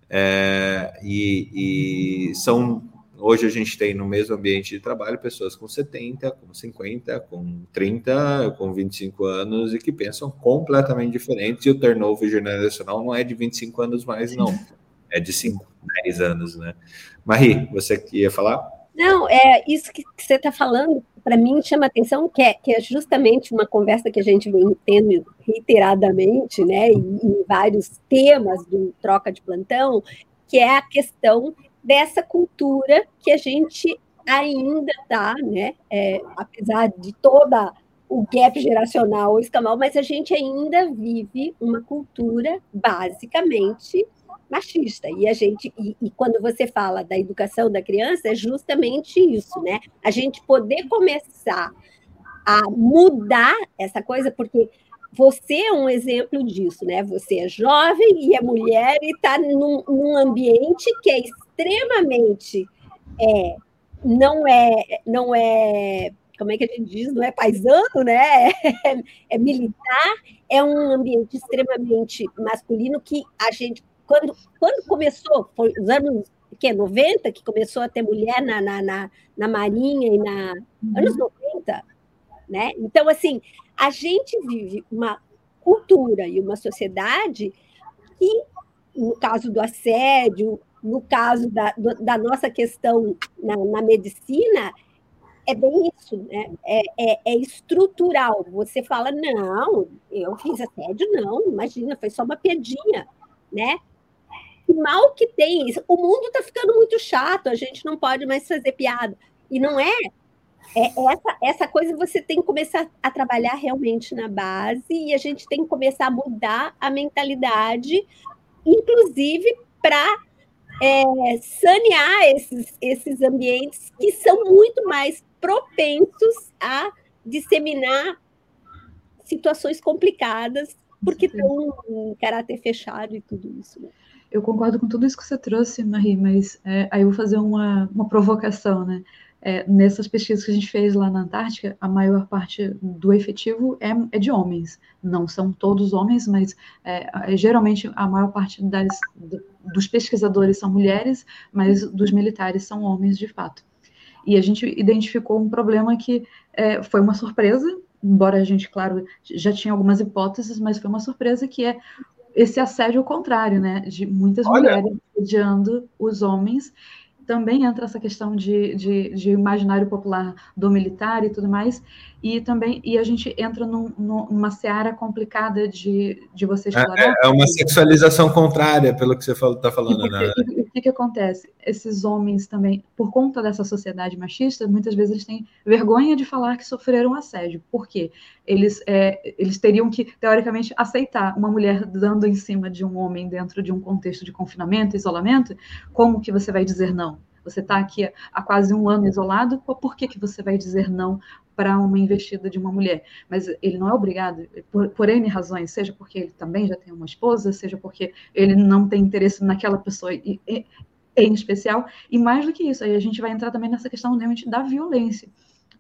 É, e, e são Hoje a gente tem no mesmo ambiente de trabalho pessoas com 70, com 50, com 30, com 25 anos e que pensam completamente diferentes. E o turnover generacional não é de 25 anos mais, não. É de 5, 10 anos, né? Marie, você ia falar? Não, é isso que você está falando, para mim chama atenção, que é, que é justamente uma conversa que a gente vem tendo reiteradamente, né, em, em vários temas do troca de plantão, que é a questão dessa cultura que a gente ainda está, né? É, apesar de toda o gap geracional escamal, mas a gente ainda vive uma cultura basicamente machista. E a gente e, e, quando você fala da educação da criança é justamente isso, né? A gente poder começar a mudar essa coisa, porque você é um exemplo disso, né? Você é jovem e é mulher e está num, num ambiente que é extremamente é, não é não é como é que a gente diz, não é paisano, né? É, é, militar, é um ambiente extremamente masculino que a gente, quando, quando começou, foi os anos que, 90, que começou a ter mulher na, na, na, na Marinha e na. Uhum. anos 90, né? Então, assim, a gente vive uma cultura e uma sociedade que, no caso do assédio, no caso da, da nossa questão na, na, medicina, é bem isso, né? É, é, é, estrutural. Você fala, não, eu fiz assédio, não, imagina, foi só uma piadinha, né? E mal que tem isso. O mundo está ficando muito chato, a gente não pode mais fazer piada. E não é. É essa, essa coisa você tem que começar a trabalhar realmente na base e a gente tem que começar a mudar a mentalidade, inclusive para é, sanear esses, esses ambientes que são muito mais propensos a disseminar situações complicadas, porque estão em caráter fechado e tudo isso. Né? Eu concordo com tudo isso que você trouxe, Marie, mas é, aí eu vou fazer uma, uma provocação, né? É, nessas pesquisas que a gente fez lá na Antártica, a maior parte do efetivo é, é de homens. Não são todos homens, mas é, é geralmente a maior parte das, dos pesquisadores são mulheres, mas dos militares são homens de fato. E a gente identificou um problema que é, foi uma surpresa, embora a gente, claro, já tinha algumas hipóteses, mas foi uma surpresa que é esse assédio ao contrário, né? De muitas Olha. mulheres assediando os homens também entra essa questão de, de, de, imaginário popular do militar e tudo mais, e também e a gente entra num, numa seara complicada de, de você explorar. É, é uma sexualização contrária, pelo que você está falando. E né? o que, que acontece? Esses homens também, por conta dessa sociedade machista, muitas vezes eles têm vergonha de falar que sofreram assédio. Por quê? Eles, é, eles teriam que, teoricamente, aceitar uma mulher dando em cima de um homem dentro de um contexto de confinamento, isolamento, como que você vai dizer não? Você está aqui há quase um ano isolado, por que, que você vai dizer não para uma investida de uma mulher? Mas ele não é obrigado, por, por N razões, seja porque ele também já tem uma esposa, seja porque ele não tem interesse naquela pessoa e, em especial, e mais do que isso, aí a gente vai entrar também nessa questão realmente da violência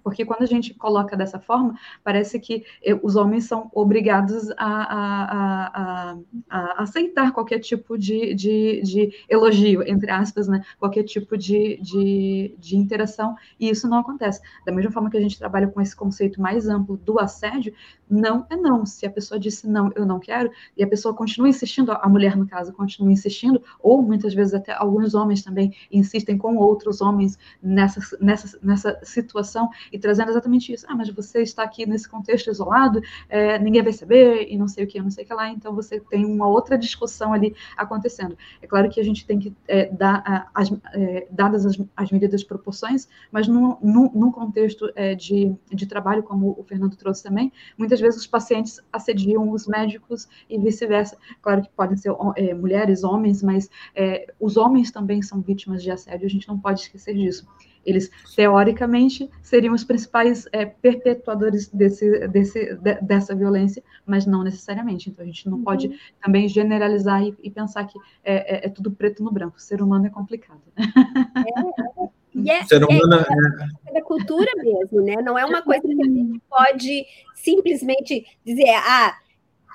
Porque quando a gente coloca dessa forma, parece que eh, os homens são obrigados a, a, a, a aceitar qualquer tipo de, de, de, elogio, entre aspas, né? qualquer tipo de, de, de interação, e isso não acontece. Da mesma forma que a gente trabalha com esse conceito mais amplo do assédio, não é não. Se a pessoa disse não, eu não quero, e a pessoa continua insistindo, a mulher, no caso, continua insistindo, ou muitas vezes até alguns homens também insistem com outros homens nessa, nessa, nessa situação e trazendo exatamente isso. Ah, mas você está aqui nesse contexto isolado, é, ninguém vai saber, e não sei o que, não sei o que lá, então você tem uma outra discussão ali acontecendo. É claro que a gente tem que é, dar, as, é, dadas as, as medidas proporções, mas num, num, num contexto é, de, de trabalho, como o Fernando trouxe também, muitas vezes os pacientes assediam os médicos e vice-versa. Claro que podem ser é, mulheres, homens, mas é, os homens também são vítimas de assédio, a gente não pode esquecer disso. Eles, teoricamente, seriam os principais é, perpetuadores desse, desse, de, dessa violência, mas não necessariamente. Então, a gente não uhum. pode também generalizar e, e pensar que é, é, é, tudo preto no branco. O ser humano é complicado. É, e é, ser humano é, é, da cultura mesmo, né? Não é uma coisa que a gente pode simplesmente dizer, ah,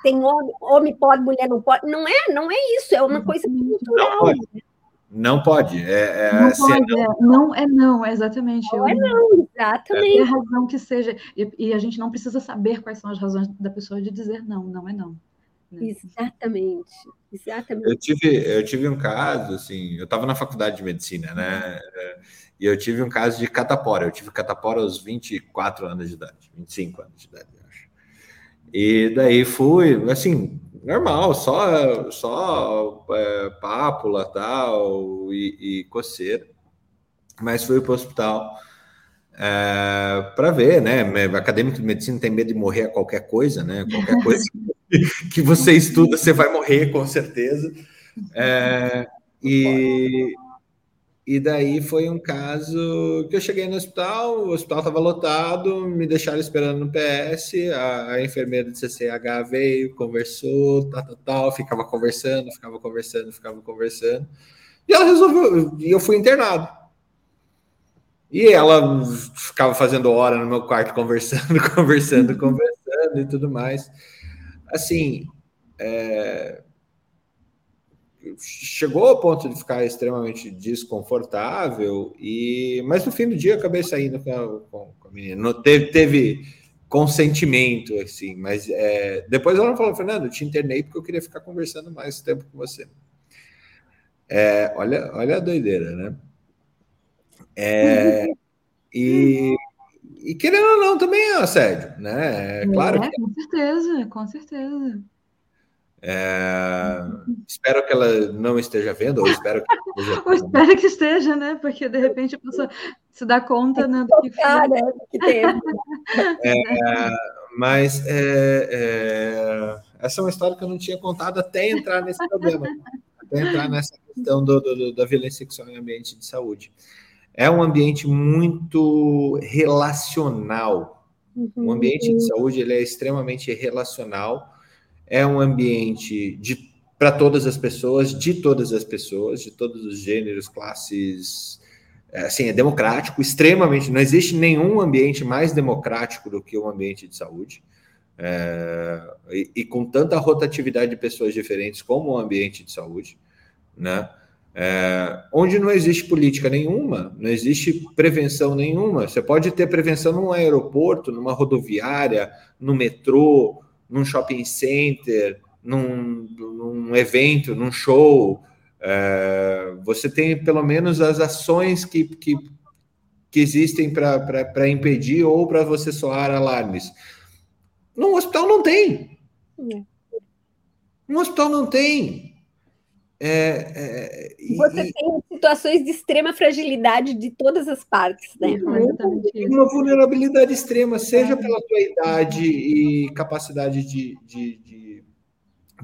tem homem, homem pode, mulher não pode. Não é, não é isso, é uma coisa cultural. Não pode. Não pode. É, é, não, pode é, não é não, exatamente. Não é não, exatamente. É a razão que seja. E, e, a gente não precisa saber quais são as razões da pessoa de dizer não, não é não. Né? Exatamente, exatamente. Eu tive, eu tive um caso, assim, eu estava na faculdade de medicina, né? E eu tive um caso de catapora. Eu tive catapora aos 24 anos de idade, 25 anos de idade, acho. E daí fui, assim, normal, só, só é, pápula tal, e, e coceira. Mas fui para o hospital é, para ver, né? Acadêmico de medicina tem medo de morrer a qualquer coisa, né? Qualquer coisa que você estuda, você vai morrer com certeza. É, e, e daí foi um caso que eu cheguei no hospital, o hospital estava lotado, me deixaram esperando no PS, a, a enfermeira do CCH veio, conversou, tal, tal, tal, ficava conversando, ficava conversando, ficava conversando. E ela resolveu, e eu fui internado. E ela ficava fazendo hora no meu quarto conversando, conversando, conversando e tudo mais. Assim, é, chegou ao ponto de ficar extremamente desconfortável, e mas no fim do dia eu acabei saindo com a, com, a menina. Não, teve, teve consentimento, assim, mas é, depois ela falou, Fernando, te internei porque eu queria ficar conversando mais tempo com você. É, olha, olha a doideira, né? É, e, e querendo ou não, também é assédio, né? É claro. É, que... com certeza, com certeza. É, espero que ela não esteja vendo, ou espero que esteja. ou espero que esteja, né? Porque de repente a pessoa se dá conta né, do que, tocar, né, que teve. É, mas é, é, essa é uma história que eu não tinha contado até entrar nesse problema, até entrar nessa questão do, do, da violência sexual em ambiente de saúde. É um ambiente muito relacional. Uhum. O ambiente de saúde ele é extremamente relacional é um ambiente para todas as pessoas, de todas as pessoas, de todos os gêneros, classes, é, assim, é democrático, extremamente, não existe nenhum ambiente mais democrático do que o um ambiente de saúde, é, e, e, com tanta rotatividade de pessoas diferentes como o um ambiente de saúde, né? É, onde não existe política nenhuma, não existe prevenção nenhuma. Você pode ter prevenção num aeroporto, numa rodoviária, no metrô, num shopping center, num, num evento, num show. É, você tem pelo menos as ações que, que, que existem para impedir ou para você soar alarmes. No hospital não tem. No hospital não tem. É, é, você e, tem situações de extrema fragilidade de todas as partes, né? Uma vulnerabilidade extrema, seja pela tua idade e capacidade de, de, de,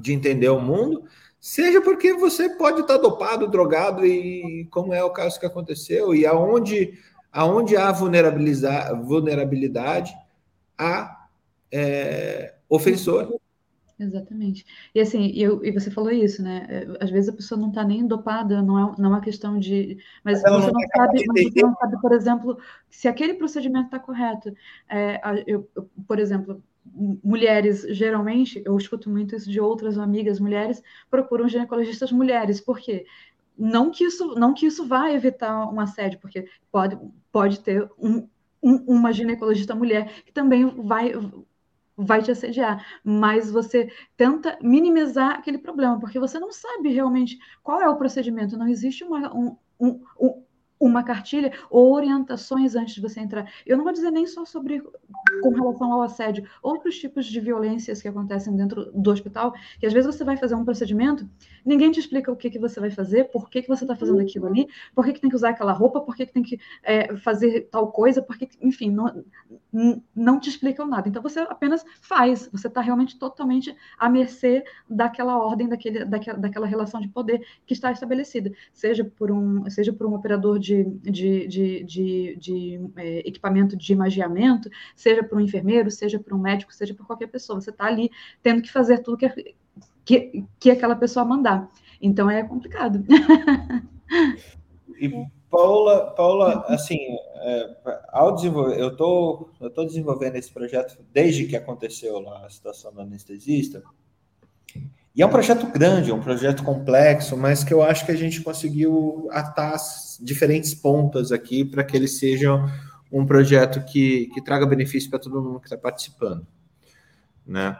de entender o mundo, seja porque você pode estar dopado, drogado, e como é o caso que aconteceu, e aonde, aonde há vulnerabilidade, vulnerabilidade há é, ofensor. Exatamente. E assim, eu, e você falou isso, né? É, às vezes a pessoa não está nem dopada, não é, não é uma questão de. Mas, mas você não sabe, mas você não sabe, por exemplo, se aquele procedimento está correto. É, eu, eu, por exemplo, mulheres, geralmente, eu escuto muito isso de outras amigas mulheres, procuram ginecologistas mulheres. Por quê? Não que isso, não que isso vá evitar um assédio, porque pode, pode ter um, uma ginecologista mulher que também vai vai te assediar, mas você tenta minimizar aquele problema, porque você não sabe realmente qual é o procedimento, não existe uma, um, um, uma cartilha ou orientações antes de você entrar. Eu não vou dizer nem só sobre com relação ao assédio, outros tipos de violências que acontecem dentro do hospital, que às vezes você vai fazer um procedimento, ninguém te explica o que, que você vai fazer, por que, que você está fazendo aquilo ali, por que, que tem que usar aquela roupa, por que, que tem que é, fazer tal coisa, por que, enfim, não, não te explicam nada. Então você apenas faz, você está realmente totalmente à mercê daquela ordem, daquele, daquela, daquela relação de poder que está estabelecida, seja por um, seja por um operador de de, de, de, de, de é, equipamento de imagiamento, seja para um enfermeiro, seja para um médico, seja para qualquer pessoa. Você está ali tendo que fazer tudo que, que, que aquela pessoa mandar. Então é complicado. E Paula, Paula, assim, é, ao desenvolver, eu tô, eu tô desenvolvendo esse projeto desde que aconteceu lá a situação do anestesista. E é um projeto grande, é um projeto complexo, mas que eu acho que a gente conseguiu atar diferentes pontas aqui para que ele seja um projeto que, que traga benefício para todo mundo que está participando. Né?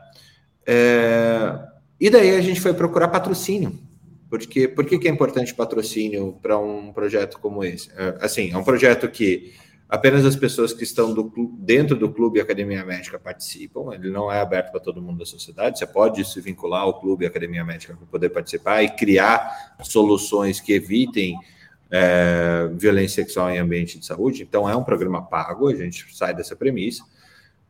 É, e daí a gente foi procurar patrocínio. Porque, por que, que é importante patrocínio para um projeto como esse? É, assim, é um projeto que apenas as pessoas que estão do, dentro do clube Academia Médica participam, ele não é aberto para todo mundo da sociedade, você pode se vincular ao clube Academia Médica para poder participar e criar soluções que evitem é, violência sexual em ambiente de saúde, então é um programa pago, a gente sai dessa premissa,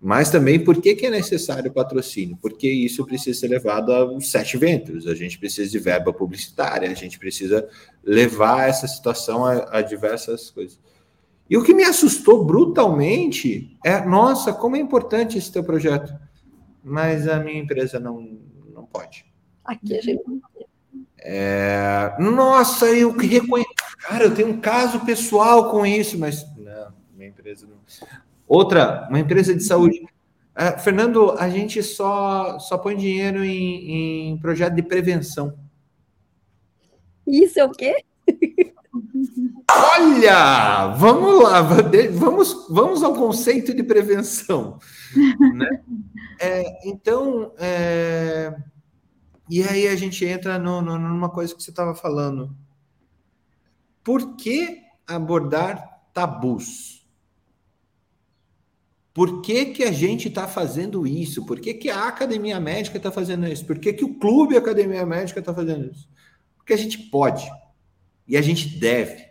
mas também por que, que é necessário patrocínio? Porque isso precisa ser levado aos sete ventos, a gente precisa de verba publicitária, a gente precisa levar essa situação a, a diversas coisas. E o que me assustou brutalmente é, nossa, como é importante esse teu projeto. Mas a minha empresa não, não pode. Aqui a gente é, nossa, eu reconheço. Cara, eu tenho um caso pessoal com isso, mas não, minha empresa não. Outra, uma empresa de saúde. É, Fernando, a gente só, só põe dinheiro em, em projeto de prevenção. Isso é o quê? Olha, vamos lá, vamos, vamos ao conceito de prevenção. Né? É, então, é, e aí a gente entra no, no, numa coisa que você estava falando. Por que abordar tabus? Por que, que a gente está fazendo isso? Por que, que a Academia Médica está fazendo isso? Por que, que o Clube Academia Médica está fazendo isso? Porque a gente pode. E a gente deve.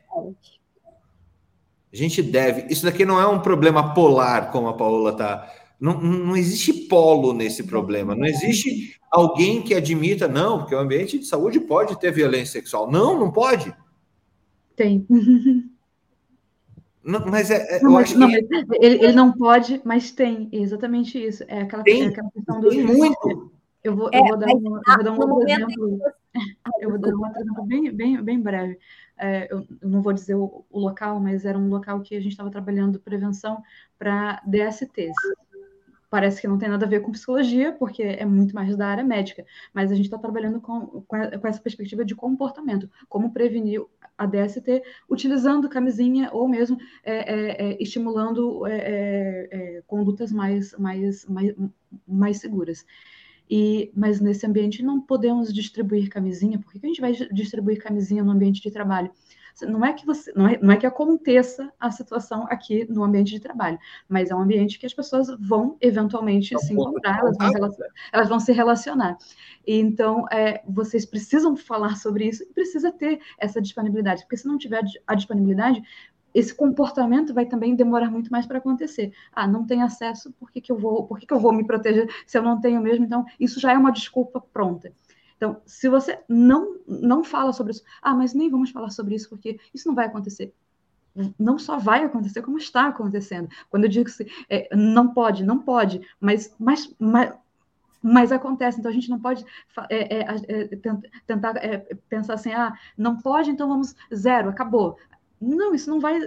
A gente deve. Isso daqui não é um problema polar, como a Paola está. Não, não existe polo nesse problema. Não existe alguém que admita, não, porque o ambiente de saúde pode ter violência sexual. Não, não pode. Tem. Não, mas é, é não, mas, não, que... ele, ele, não pode, mas tem. exatamente isso. É aquela, tem, é aquela questão do. Tem muito. Eu vou, eu vou dar, um, eu vou dar um outro exemplo. Eu vou dar um outro exemplo bem, bem, bem breve. É, eu, não vou dizer o, o, local, mas era um local que a gente estava trabalhando prevenção para DSTs. Parece que não tem nada a ver com psicologia, porque é muito mais da área médica, mas a gente está trabalhando com, com, essa perspectiva de comportamento, como prevenir a DST utilizando camisinha ou mesmo é, é, é estimulando é, é, é, condutas mais, mais, mais, mais seguras. E, mas nesse ambiente não podemos distribuir camisinha. Por que a gente vai distribuir camisinha no ambiente de trabalho? Não é que você, não é, não é que aconteça a situação aqui no ambiente de trabalho, mas é um ambiente que as pessoas vão eventualmente é se encontrar, elas vão, elas vão se relacionar. E, então, é, vocês precisam falar sobre isso e precisa ter essa disponibilidade, porque se não tiver a disponibilidade, esse comportamento vai também demorar muito mais para acontecer. Ah, não tem acesso, por que, que eu vou, por que, que eu vou me proteger se eu não tenho mesmo? Então, isso já é uma desculpa pronta. Então, se você não não fala sobre isso, ah, mas nem vamos falar sobre isso porque isso não vai acontecer. Não só vai acontecer, como está acontecendo. Quando eu digo que é, não pode, não pode, mas, mas, mas mas acontece, então a gente não pode é, é, é, tentar é, pensar assim, ah, não pode, então vamos zero, acabou. Não, isso não vai,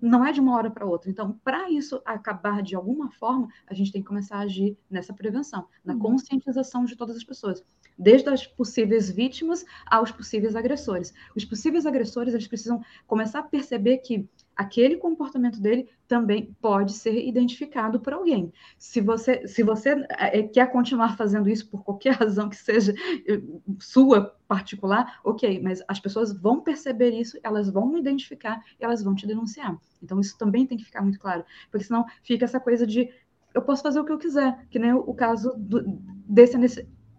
não é de uma hora para outra. Então, para isso acabar de alguma forma, a gente tem que começar a agir nessa prevenção, na uhum. conscientização de todas as pessoas, desde as possíveis vítimas aos possíveis agressores. Os possíveis agressores, eles precisam começar a perceber que aquele comportamento dele também pode ser identificado por alguém. Se você, se você é, quer continuar fazendo isso por qualquer razão que seja eh, sua particular, ok, mas as pessoas vão perceber isso, elas vão identificar e elas vão te denunciar. Então isso também tem que ficar muito claro, porque senão fica essa coisa de eu posso fazer o que eu quiser, que nem o caso do, desse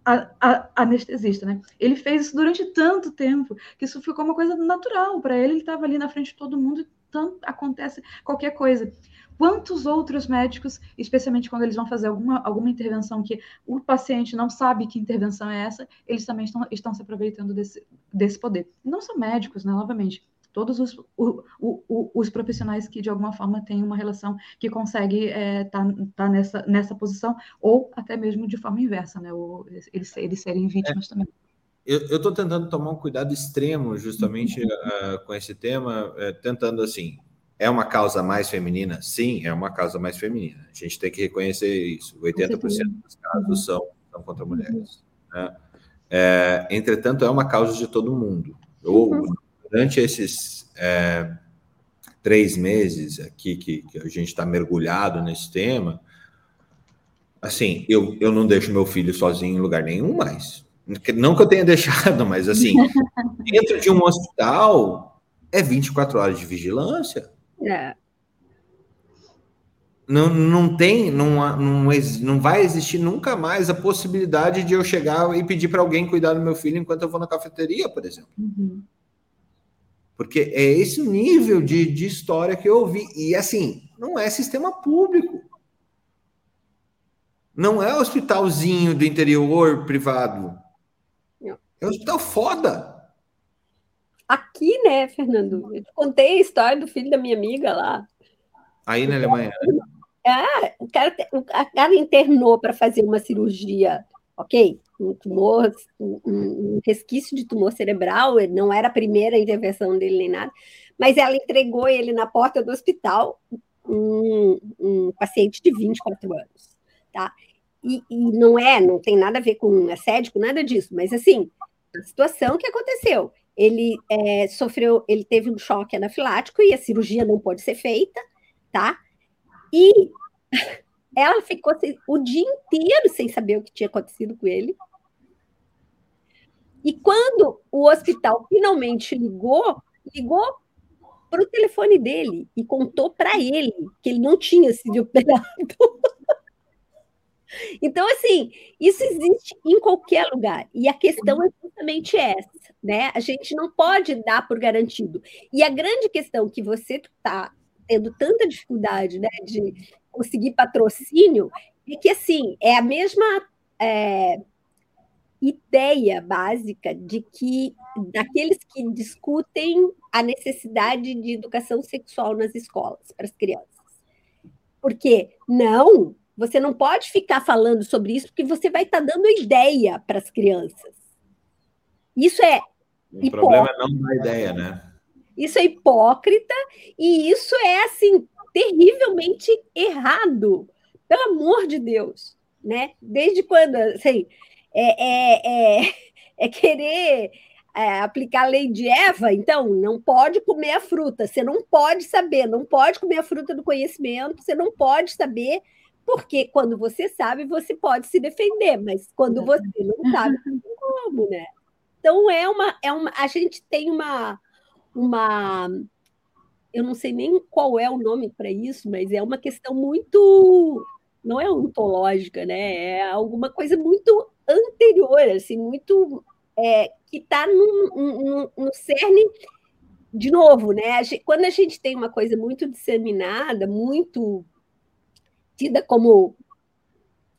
a, a, anestesista, né? Ele fez isso durante tanto tempo que isso ficou uma coisa natural para ele. Ele estava ali na frente de todo mundo tanto acontece qualquer coisa. Quantos outros médicos, especialmente quando eles vão fazer alguma, alguma intervenção que o paciente não sabe que intervenção é essa, eles também estão, estão se aproveitando desse, desse poder. não são médicos, né? Novamente, todos os, o, o, os profissionais que de alguma forma têm uma relação que consegue estar é, tá, tá nessa, nessa posição, ou até mesmo de forma inversa, né? Ou eles, eles serem vítimas é. também. Eu estou tentando tomar um cuidado extremo justamente uh, com esse tema, uh, tentando assim. É uma causa mais feminina? Sim, é uma causa mais feminina. A gente tem que reconhecer isso. 80% dos casos são, são contra mulheres. Né? É, entretanto, é uma causa de todo mundo. Ou, uhum. Durante esses é, três meses aqui que, que a gente está mergulhado nesse tema, assim, eu, eu não deixo meu filho sozinho em lugar nenhum mais. Não que eu tenha deixado, mas assim, dentro de um hospital é 24 horas de vigilância. É. Não, não tem, não, não, não vai existir nunca mais a possibilidade de eu chegar e pedir para alguém cuidar do meu filho enquanto eu vou na cafeteria, por exemplo. Uhum. Porque é esse nível de, de história que eu ouvi. E assim, não é sistema público. Não é hospitalzinho do interior privado. É um hospital foda. Aqui, né, Fernando? Eu te contei a história do filho da minha amiga lá. Aí na Alemanha. É, o cara, o cara internou para fazer uma cirurgia, ok? Um tumor, um, um, resquício de tumor cerebral, não era a primeira intervenção dele nem nada, mas ela entregou ele na porta do hospital, um, um paciente de 24 anos, tá? E, e, não é, não tem nada a ver com assédio, nada disso, mas assim, a situação que aconteceu. Ele é, sofreu, ele teve um choque anafilático e a cirurgia não pode ser feita, tá? E ela ficou o dia inteiro sem saber o que tinha acontecido com ele. E quando o hospital finalmente ligou, ligou para o telefone dele e contou para ele que ele não tinha sido operado. Então, assim, isso existe em qualquer lugar. E a questão é justamente essa, né? A gente não pode dar por garantido. E a grande questão que você está tendo tanta dificuldade né, de conseguir patrocínio é que, assim, é a mesma é, ideia básica de que daqueles que discutem a necessidade de educação sexual nas escolas para as crianças. Porque não, você não pode ficar falando sobre isso, porque você vai estar tá dando ideia para as crianças. Isso é. O problema é não dar ideia, né? Isso é hipócrita e isso é, assim, terrivelmente errado. Pelo amor de Deus. Né? Desde quando, assim, é, é, é, é querer é, aplicar a lei de Eva, então não pode comer a fruta, você não pode saber, não pode comer a fruta do conhecimento, você não pode saber porque quando você sabe, você pode se defender, mas quando você não sabe, não tem como, né? Então é uma, é uma. A gente tem uma, uma. Eu não sei nem qual é o nome para isso, mas é uma questão muito. Não é ontológica, né? É alguma coisa muito anterior, assim, muito. É, que está no, no, cerne de novo, né? Quando a gente tem uma coisa muito disseminada, muito tida como.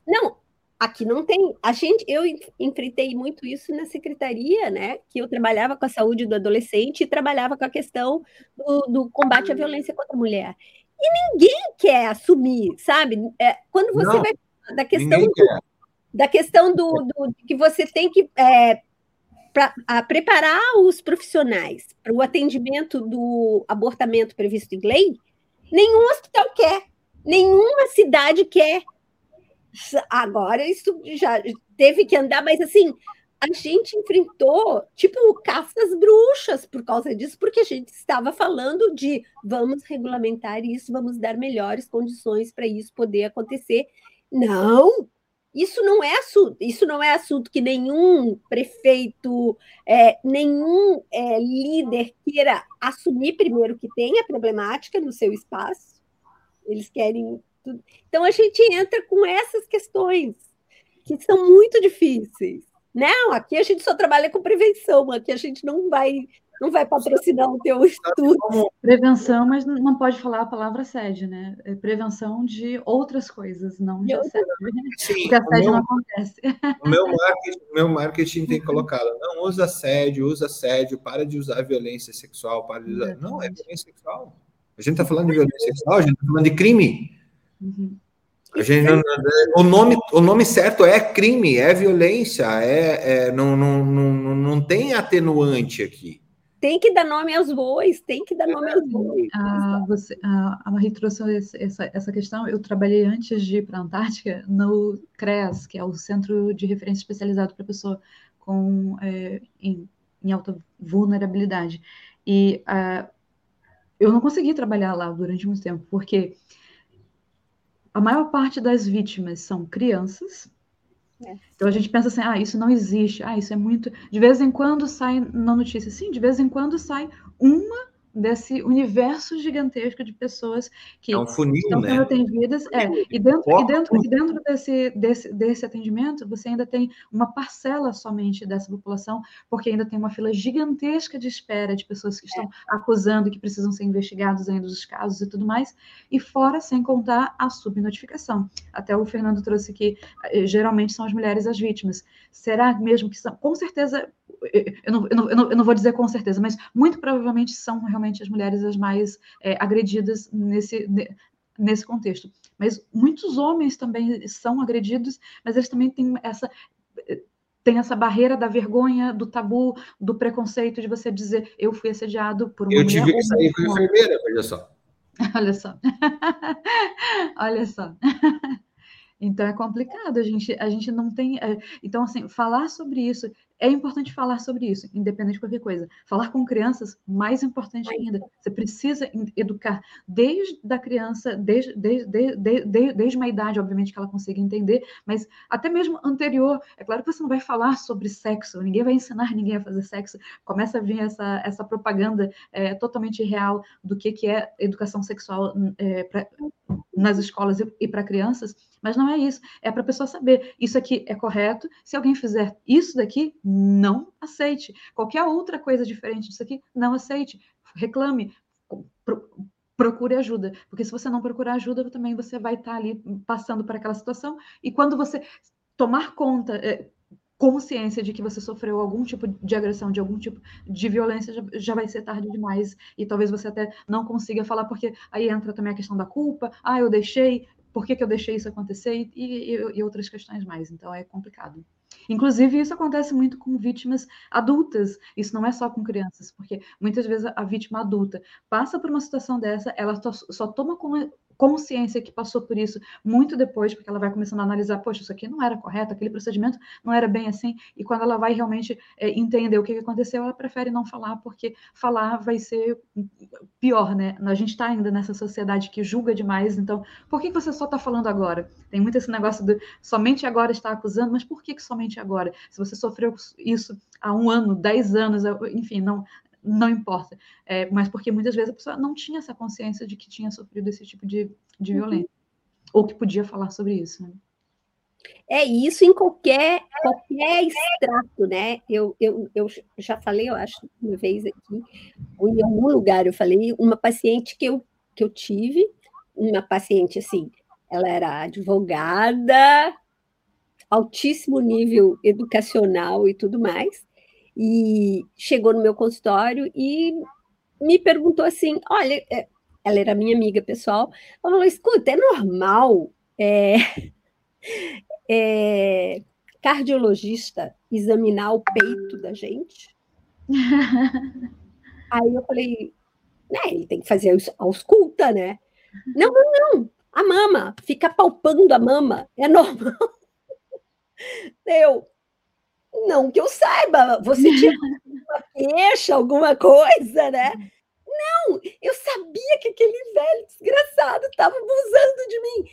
Não, aqui não tem. A gente, eu enfrentei muito isso na secretaria, né? Que eu trabalhava com a saúde do adolescente e trabalhava com a questão do, do combate à violência contra a mulher. E ninguém quer assumir, sabe? É, quando você não, vai da questão do, da questão do, do que você tem que é, pra, preparar os profissionais para o atendimento do abortamento previsto em lei, nenhum hospital quer, nenhuma cidade quer. Agora isso já teve que andar, mas assim, a gente enfrentou, tipo, caças bruxas por causa disso, porque a gente estava falando de vamos regulamentar isso, vamos dar melhores condições para isso poder acontecer. Não, isso não é assunto, isso não é assunto que nenhum prefeito, é, nenhum é, líder queira assumir primeiro que tem a problemática no seu espaço. Eles querem. Então a gente entra com essas questões que são muito difíceis. Não, aqui a gente só trabalha com prevenção, aqui a gente não vai não vai patrocinar o teu estudo. Prevenção, mas não pode falar a palavra assédio, né? É prevenção de outras coisas, não de assédio. Sim, Porque assédio meu, não acontece. O meu marketing, meu marketing tem colocado, não usa assédio, usa assédio, para de usar violência sexual, para de usar. Não, é violência sexual. A gente está falando de violência sexual, a gente está falando de crime. Uhum. A gente, o, nome, o nome certo é crime, é violência, é, é não, não, não, não tem atenuante aqui. Tem que dar nome aos bois, tem que dar nome aos bois. Ah, você, a Marie trouxe essa, essa questão. Eu trabalhei antes de ir para a Antártica no CREAS, que é o Centro de Referência Especializado para Pessoa com, é, em, em, alta vulnerabilidade. E uh, eu não consegui trabalhar lá durante muito tempo, porque a maior parte das vítimas são crianças. É. Então a gente pensa assim, ah, isso não existe, ah, isso é muito. De vez em quando sai na notícia, sim, de vez em quando sai uma desse universo gigantesco de pessoas que é um funil, estão sendo né? atendidas. É, e dentro, e dentro, e dentro desse, desse, desse atendimento, você ainda tem uma parcela somente dessa população, porque ainda tem uma fila gigantesca de espera de pessoas que estão é. acusando que precisam ser investigados ainda os casos e tudo mais, e fora, sem contar, a subnotificação. Até o Fernando trouxe que eh, geralmente são as mulheres as vítimas. Será mesmo que são? Com certeza, eu não, eu, não, eu não vou dizer com certeza, mas muito provavelmente são realmente as mulheres as mais é, agredidas nesse, nesse contexto. Mas muitos homens também são agredidos, mas eles também têm essa tem essa barreira da vergonha, do tabu, do preconceito de você dizer eu fui assediado por uma eu mulher. Eu tive que sair com enfermeira, olha só. olha só. olha só. Então é complicado, a gente, a gente não tem. É, então, assim, falar sobre isso é importante falar sobre isso, independente de qualquer coisa. Falar com crianças, mais importante ainda. Você precisa educar desde a criança, desde, desde, desde, desde uma idade, obviamente, que ela consiga entender, mas até mesmo anterior. É claro que você não vai falar sobre sexo, ninguém vai ensinar ninguém a fazer sexo. Começa a vir essa, essa propaganda é, totalmente real do que, que é educação sexual é, pra, nas escolas e, e para crianças, mas não é isso. É para a pessoa saber, isso aqui é correto, se alguém fizer isso daqui, não aceite. Qualquer outra coisa diferente disso aqui, não aceite. Reclame, pro, procure ajuda, porque se você não procurar ajuda, também você vai estar ali passando por aquela situação, e quando você tomar conta, é, consciência de que você sofreu algum tipo de agressão, de algum tipo de violência, já, já, vai ser tarde demais e talvez você até não consiga falar, porque aí entra também a questão da culpa, ah, eu deixei, por que, que eu deixei isso acontecer e, e, e outras questões mais, então é complicado. Inclusive, isso acontece muito com vítimas adultas, isso não é só com crianças, porque muitas vezes a vítima adulta passa por uma situação dessa, ela só, toma consciência que passou por isso muito depois, porque ela vai começando a analisar, poxa, isso aqui não era correto, aquele procedimento não era bem assim, e quando ela vai realmente é, entender o que aconteceu, ela prefere não falar, porque falar vai ser pior, né? A gente está ainda nessa sociedade que julga demais, então, por que você só está falando agora? Tem muito esse negócio de somente agora está acusando, mas por que, que somente agora? Se você sofreu isso há um ano, dez anos, enfim, não, não importa. É, mas porque muitas vezes a pessoa não tinha essa consciência de que tinha sofrido esse tipo de, de uhum. violência. Ou que podia falar sobre isso. Né? É isso em qualquer, qualquer extrato, né? Eu, eu, eu já falei, eu acho, uma vez aqui, ou em algum lugar eu falei, uma paciente que eu, que eu tive, uma paciente assim, ela era advogada, altíssimo nível educacional e tudo mais, e chegou no meu consultório e me perguntou assim: olha, é, ela era minha amiga pessoal, ela falou: escuta, é normal. É, é, cardiologista examinar o peito da gente. Aí eu falei, né, ele tem que fazer ausculta, né? Não, não, não, a mama, fica palpando a mama, é normal. Eu, não que eu saiba, você tinha uma queixa, alguma coisa, né? Não, eu sabia que aquele velho desgraçado estava abusando de mim.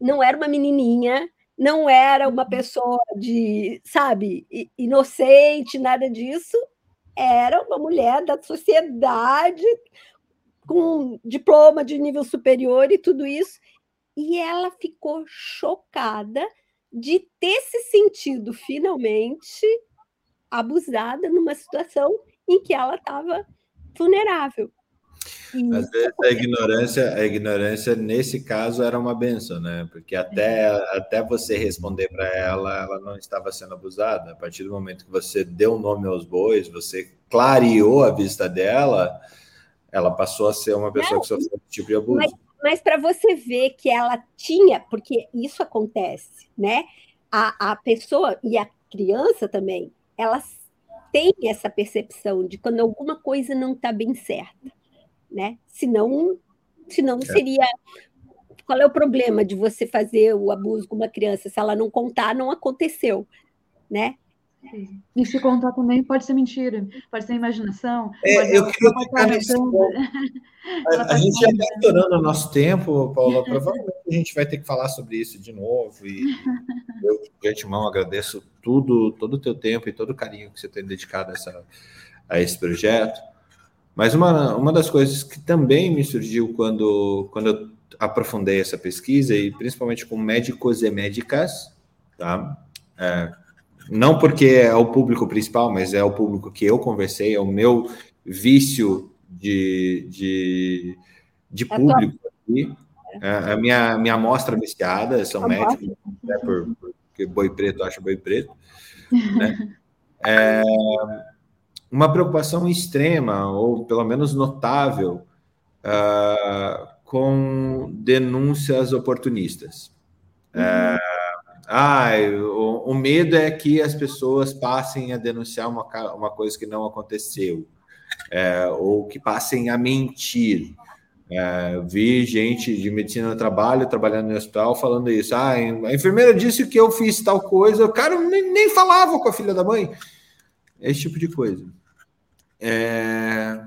Não era uma menininha, não era uma pessoa de, sabe, inocente, nada disso. Era uma mulher da sociedade com diploma de nível superior e tudo isso. E ela ficou chocada de ter se sentido finalmente abusada numa situação em que ela estava vulnerável. Às vezes a ignorância, a ignorância nesse caso era uma benção, né? Porque até, até você responder para ela, ela não estava sendo abusada. A partir do momento que você deu nome aos bois, você clareou a vista dela, ela passou a ser uma pessoa não, que sofreu esse tipo de abuso. Mas, para você ver que ela tinha, porque isso acontece, né? A, a pessoa e a criança também, elas têm essa percepção de quando alguma coisa não está bem certa, né? Senão, senão é. seria. Qual é o problema de você fazer o abuso com uma criança? Se ela não contar, não aconteceu, né? E se contar também pode ser mentira, pode ser imaginação. É, eu queria ficar nesse A, a gente já está estourando o nosso tempo, Paula. Provavelmente a gente vai ter que falar sobre isso de novo. E eu, de antemão, agradeço tudo, todo o teu tempo e todo o carinho que você tem dedicado a, essa, a esse projeto. Mas uma, uma das coisas que também me surgiu quando, quando eu aprofundei essa pesquisa, e principalmente com médicos e médicas, tá? É, não porque é o público principal, mas é o público que eu conversei, é o meu vício de, de, de é público aqui. É, a minha, minha amostra viciada são médicos, né, por, porque boi preto acha boi preto. Né? É uma preocupação extrema, ou pelo menos notável, uh, com denúncias oportunistas. Uhum. Uh, ah, o, o, medo é que as pessoas passem a denunciar uma, uma coisa que não aconteceu, é, ou que passem a mentir. É, vi gente de medicina do trabalho trabalhando no hospital falando isso. Ah, a enfermeira disse que eu fiz tal coisa, o cara nem, nem falava com a filha da mãe. Esse tipo de coisa. É,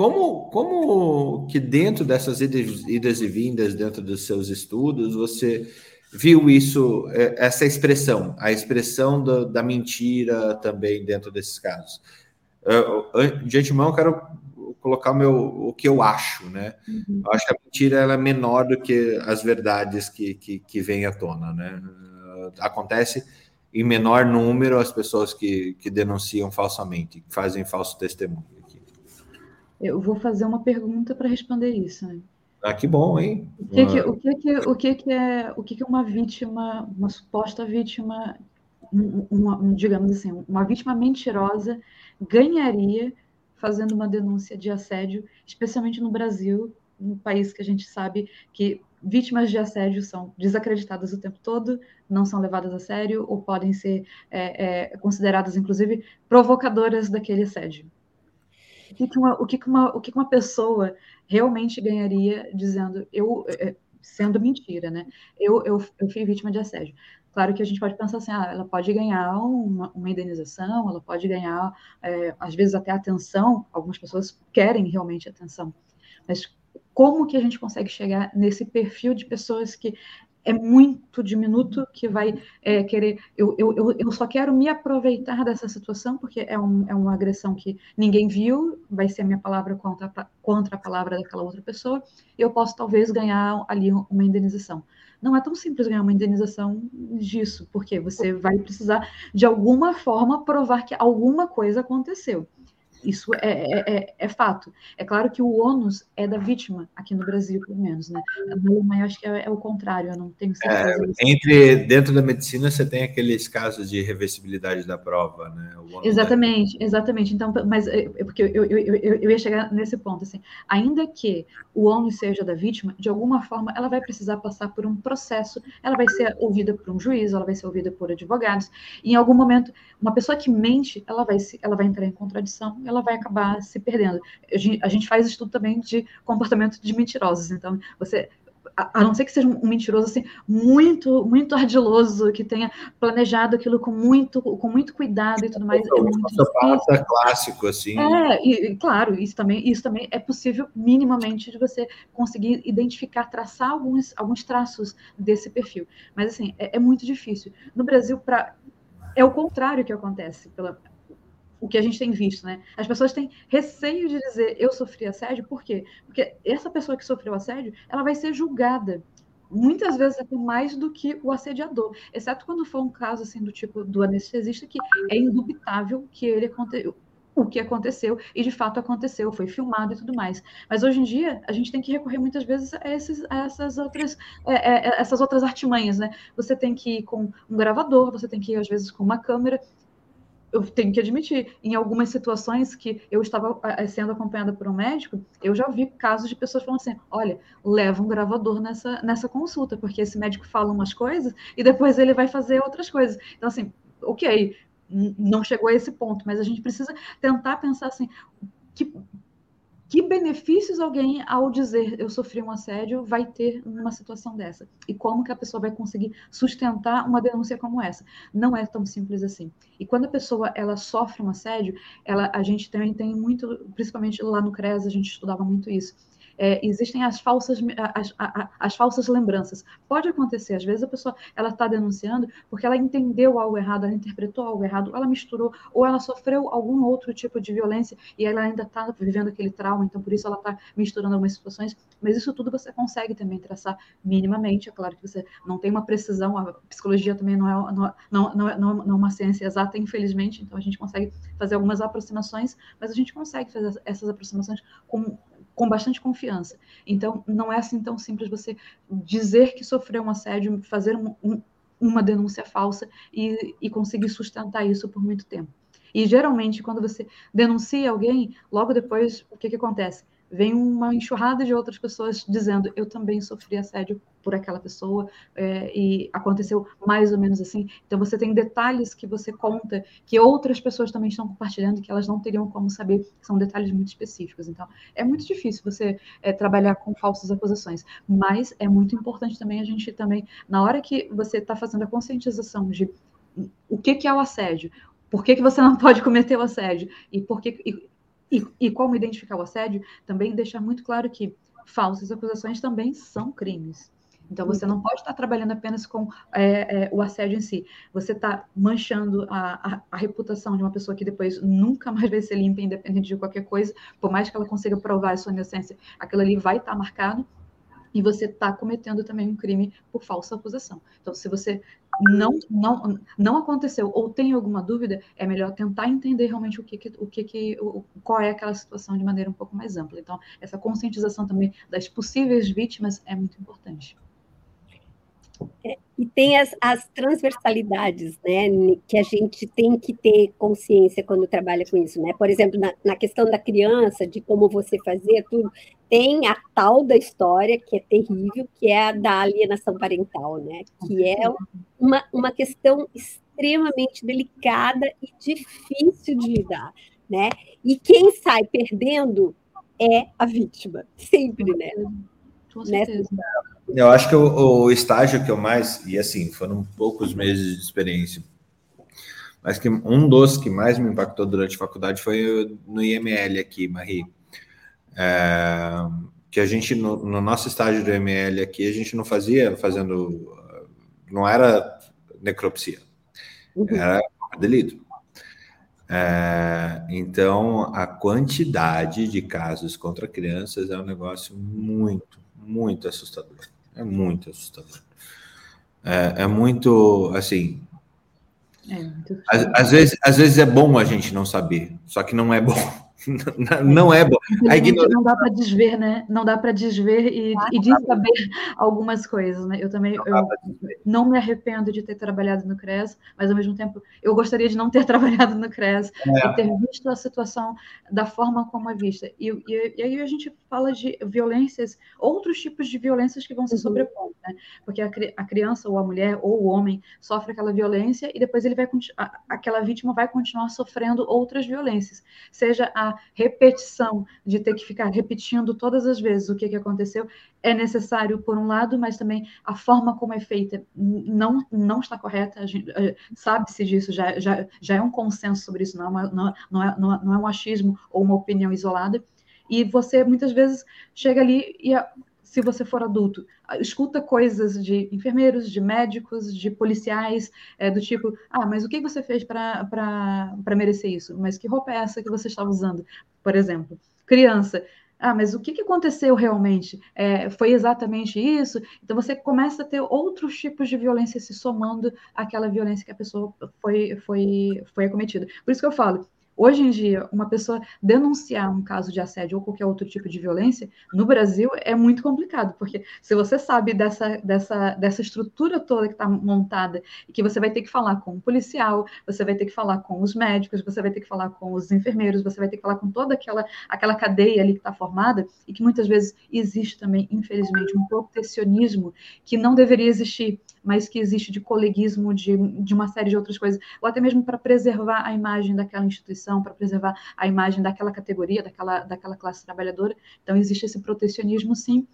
como, como que dentro dessas idas e vindas, dentro dos seus estudos, você viu isso, é, essa expressão, a expressão da, da mentira também dentro desses casos? de antemão, eu quero colocar o, meu, o que eu acho, né? Uhum. Eu acho que a mentira ela é menor do que as verdades que, que, que vêm à tona, né? Acontece em menor número as pessoas que, que denunciam falsamente, que fazem falso testemunho. Eu vou fazer uma pergunta para responder isso. Né? Ah, que bom, hein? O que, que, o que, que, o que, que é o que, que uma vítima, uma suposta vítima, uma, uma, digamos assim, uma vítima mentirosa ganharia fazendo uma denúncia de assédio, especialmente no Brasil, um país que a gente sabe que vítimas de assédio são desacreditadas o tempo todo, não são levadas a sério ou podem ser é, é, consideradas, inclusive, provocadoras daquele assédio o que, que, uma, o que, que, uma, o que, que uma pessoa realmente ganharia dizendo, eu, é, é, sendo mentira, né? Eu, eu, eu fui vítima de assédio. Claro que a gente pode pensar assim, ah, ela pode ganhar uma, uma indenização, ela pode ganhar, é, às vezes, até atenção. Algumas pessoas querem realmente atenção. Mas como que a gente consegue chegar nesse perfil de pessoas que é muito diminuto que vai é, querer. Eu, eu, eu só quero me aproveitar dessa situação, porque é, um, é uma agressão que ninguém viu, vai ser a minha palavra contra, contra a palavra daquela outra pessoa, e eu posso talvez ganhar ali uma indenização. Não é tão simples ganhar uma indenização disso, porque você vai precisar, de alguma forma, provar que alguma coisa aconteceu. Isso é, é, é, é, fato. É claro que o ônus é da vítima, aqui no Brasil, pelo menos, né? Na Alemanha, acho que é, é, o contrário, eu não tenho certeza. É, entre, dentro da medicina, você tem aqueles casos de reversibilidade da prova, né? Exatamente, da... exatamente. Então, mas é, é porque eu, eu, eu, eu, ia chegar nesse ponto, assim, ainda que o ônus seja da vítima, de alguma forma, ela vai precisar passar por um processo, ela vai ser ouvida por um juiz, ela vai ser ouvida por advogados, e em algum momento, uma pessoa que mente, ela vai, ela vai entrar em contradição, ela vai acabar se perdendo. A gente faz estudo também de comportamento de mentirosos, então você a não ser que seja um mentiroso assim muito muito ardiloso que tenha planejado aquilo com muito com muito cuidado e tudo mais é muito é clássico assim. É e, claro isso também isso também é possível minimamente de você conseguir identificar traçar alguns alguns traços desse perfil. Mas assim é, é muito difícil. No Brasil para é o contrário que acontece pela o que a gente tem visto, né? As pessoas têm receio de dizer eu sofri assédio, por quê? Porque essa pessoa que sofreu assédio, ela vai ser julgada muitas vezes até mais do que o assediador, exceto quando for um caso assim do tipo do anestesista que é indubitável que ele aconteceu o que aconteceu e de fato aconteceu, foi filmado e tudo mais. Mas hoje em dia a gente tem que recorrer muitas vezes a, esses, a essas outras é, é, é essas outras artimanhas, né? Você tem que ir com um gravador, você tem que ir às vezes com uma câmera eu tenho que admitir, em algumas situações que eu estava sendo acompanhada por um médico, eu já vi casos de pessoas falando assim: olha, leva um gravador nessa, nessa consulta, porque esse médico fala umas coisas e depois ele vai fazer outras coisas. Então, assim, ok, não chegou a esse ponto, mas a gente precisa tentar pensar assim: que, que benefícios alguém, ao dizer eu sofri um assédio, vai ter numa situação dessa? E como que a pessoa vai conseguir sustentar uma denúncia como essa? Não é tão simples assim. E quando a pessoa ela sofre um assédio, ela, a gente também tem muito, principalmente lá no CRES, a gente estudava muito isso é, existem as falsas, as, as, as, falsas lembranças. Pode acontecer, às vezes a pessoa ela está denunciando porque ela entendeu algo errado, ela interpretou algo errado, ela misturou, ou ela sofreu algum outro tipo de violência e ela ainda está vivendo aquele trauma, então por isso ela está misturando algumas situações. Mas isso tudo você consegue também traçar minimamente. É claro que você não tem uma precisão, a psicologia também não é, não, não, não, é, não é uma ciência exata, infelizmente, então a gente consegue fazer algumas aproximações, mas a gente consegue fazer essas aproximações com com bastante confiança. Então, não é assim tão simples você dizer que sofreu um assédio, fazer um, um, uma denúncia falsa e, e conseguir sustentar isso por muito tempo. E geralmente, quando você denuncia alguém, logo depois, o que, que acontece? Vem uma enxurrada de outras pessoas dizendo eu também sofri assédio por aquela pessoa é, e aconteceu mais ou menos assim. Então você tem detalhes que você conta que outras pessoas também estão compartilhando que elas não teriam como saber, são detalhes muito específicos. Então é muito difícil você é, trabalhar com falsas acusações, mas é muito importante também a gente também na hora que você está fazendo a conscientização de o que, que é o assédio, por que, que você não pode cometer o assédio e por que e, e, e como identificar o assédio, também deixar muito claro que falsas acusações também são crimes. Então, você não pode estar trabalhando apenas com é, é, o assédio em si. Você está manchando a, a, a, reputação de uma pessoa que depois nunca mais vai ser limpa, independente de qualquer coisa, por mais que ela consiga provar a sua inocência, aquilo ali vai estar marcado e você está cometendo também um crime por falsa acusação. Então, se você não, não, não aconteceu ou tem alguma dúvida, é melhor tentar entender realmente o que, o que, que o, qual é aquela situação de maneira um pouco mais ampla. Então, essa conscientização também das possíveis vítimas é muito importante. É, e tem as, as, transversalidades, né, que a gente tem que ter consciência quando trabalha com isso, né? Por exemplo, na, na, questão da criança, de como você fazer tudo, tem a tal da história que é terrível, que é a da alienação parental, né? Que é uma, uma questão extremamente delicada e difícil de lidar, né? E quem sai perdendo é a vítima, sempre, né? Com certeza. Eu acho que o, o, estágio que eu mais, e assim, foram poucos meses de experiência, mas que um dos que mais me impactou durante a faculdade foi no IML aqui, Marie. É, que a gente, no, no, nosso estágio do IML aqui, a gente não fazia fazendo, não era necropsia, uhum. era delito. É, então, a quantidade de casos contra crianças é um negócio muito, muito assustador. É muito assustador. É, é muito, assim. É, às, às, vezes, às vezes é bom a gente não saber, só que não é bom. Não é bom. A ignorância... Não dá para desver, né? Não dá para desver e, e de saber algumas coisas, né? Eu também eu não me arrependo de ter trabalhado no CRES, mas ao mesmo tempo eu gostaria de não ter trabalhado no CRES é. e ter visto a situação da forma como é vista. E, e, e, aí a gente fala de violências, outros tipos de violências que vão se uhum. sobrepondo, né? Porque a, a, criança ou a mulher ou o homem sofre aquela violência e depois ele vai aquela vítima vai continuar sofrendo outras violências, seja a repetição de ter que ficar repetindo todas as vezes o que, que aconteceu é necessário por um lado, mas também a forma como é feita não, não está correta, eh, sabe-se disso, já, já, já é um consenso sobre isso, não é, uma, não, não, é, não é um achismo ou uma opinião isolada, e você muitas vezes chega ali e se você for adulto, escuta coisas de enfermeiros, de médicos, de policiais, é, do tipo, ah, mas o que você fez para merecer isso? Mas que roupa é essa que você está usando, por exemplo? Criança, ah, mas o que, que aconteceu realmente? É, foi exatamente isso? Então você começa a ter outros tipos de violência se somando àquela violência que a pessoa foi, foi, foi acometida. Por isso que eu falo, Hoje em dia, uma pessoa denunciar um caso de assédio ou qualquer outro tipo de violência, no Brasil é muito complicado, porque se você sabe dessa, dessa, dessa estrutura toda que está montada e que você vai ter que falar com o policial, você vai ter que falar com os médicos, você vai ter que falar com os enfermeiros, você vai ter que falar com toda aquela, aquela cadeia ali que está formada e que muitas vezes existe também, infelizmente, um protecionismo que não deveria existir mas que existe de coleguismo, de, de uma série de outras coisas, ou até mesmo para preservar a imagem daquela instituição, para preservar a imagem daquela categoria, daquela, daquela classe trabalhadora. Então, existe esse protecionismo, sim,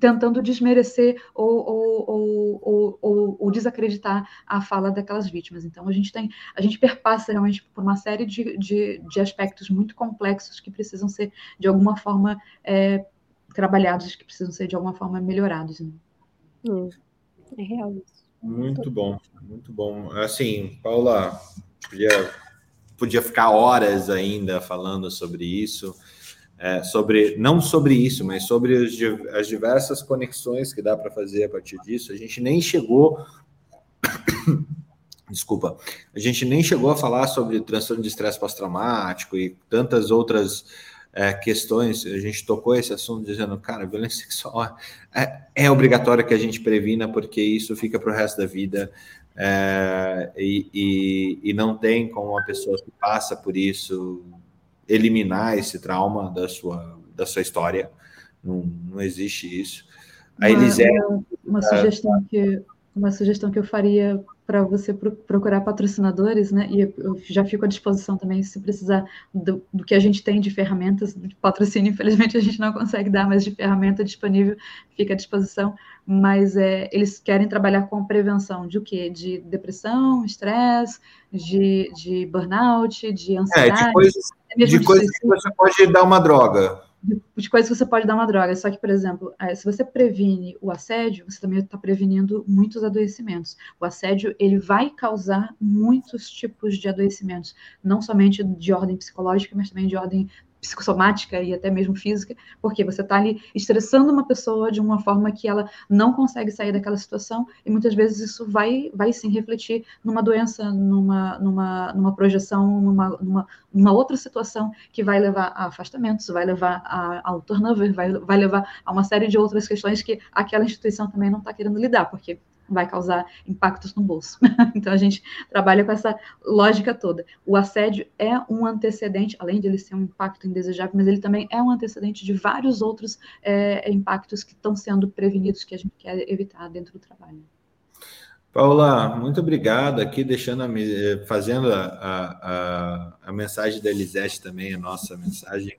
tentando desmerecer ou, ou, ou, ou, desacreditar a fala daquelas vítimas. Então a gente tem, a gente perpassa realmente por uma série de, de, de aspectos muito complexos que precisam ser de alguma forma é, trabalhados, que precisam ser de alguma forma melhorados. Né? É real isso. Muito bom, muito bom. Assim, Paula, podia, podia ficar horas ainda falando sobre isso, é, sobre não sobre isso, mas sobre as, as diversas conexões que dá para fazer a partir disso. A gente nem chegou. Desculpa, a gente nem chegou a falar sobre transtorno de estresse pós-traumático e tantas outras é, questões, a gente tocou esse assunto dizendo, cara, violência sexual é, é obrigatório que a gente previna, porque isso fica para o resto da vida, é, e, e, e, não tem como uma pessoa que passa por isso eliminar esse trauma da sua, da sua história, não, não existe isso. A Elisete, uma, uma, sugestão que uma sugestão que eu faria para você procurar patrocinadores, né? E eu já fico à disposição também se precisar do, do, que a gente tem de ferramentas de patrocínio. Infelizmente a gente não consegue dar, mas de ferramenta disponível fica à disposição. Mas é, eles querem trabalhar com prevenção de o quê? De depressão, estresse, de, de burnout, de ansiedade. É, de coisas, de coisas que você pode dar uma droga de coisas que você pode dar uma droga. Só que, por exemplo, é, se você previne o assédio, você também está prevenindo muitos adoecimentos. O assédio ele vai causar muitos tipos de adoecimentos, não somente de ordem psicológica, mas também de ordem psicossomática e até mesmo física, porque você está ali estressando uma pessoa de uma forma que ela não consegue sair daquela situação e muitas vezes isso vai, vai sim refletir numa doença, numa, numa, numa projeção, numa, numa, numa outra situação que vai levar a afastamentos, vai levar a, ao turnover, vai, vai levar a uma série de outras questões que aquela instituição também não está querendo lidar, porque vai causar impactos no bolso. então a gente trabalha com essa lógica toda. O assédio é um antecedente, além de ele ser um impacto indesejável, mas ele também é um antecedente de vários outros é, impactos que estão sendo prevenidos que a gente quer evitar dentro do trabalho. Paula, muito obrigado aqui, deixando a, fazendo a, a, a mensagem da Elisete também, a nossa mensagem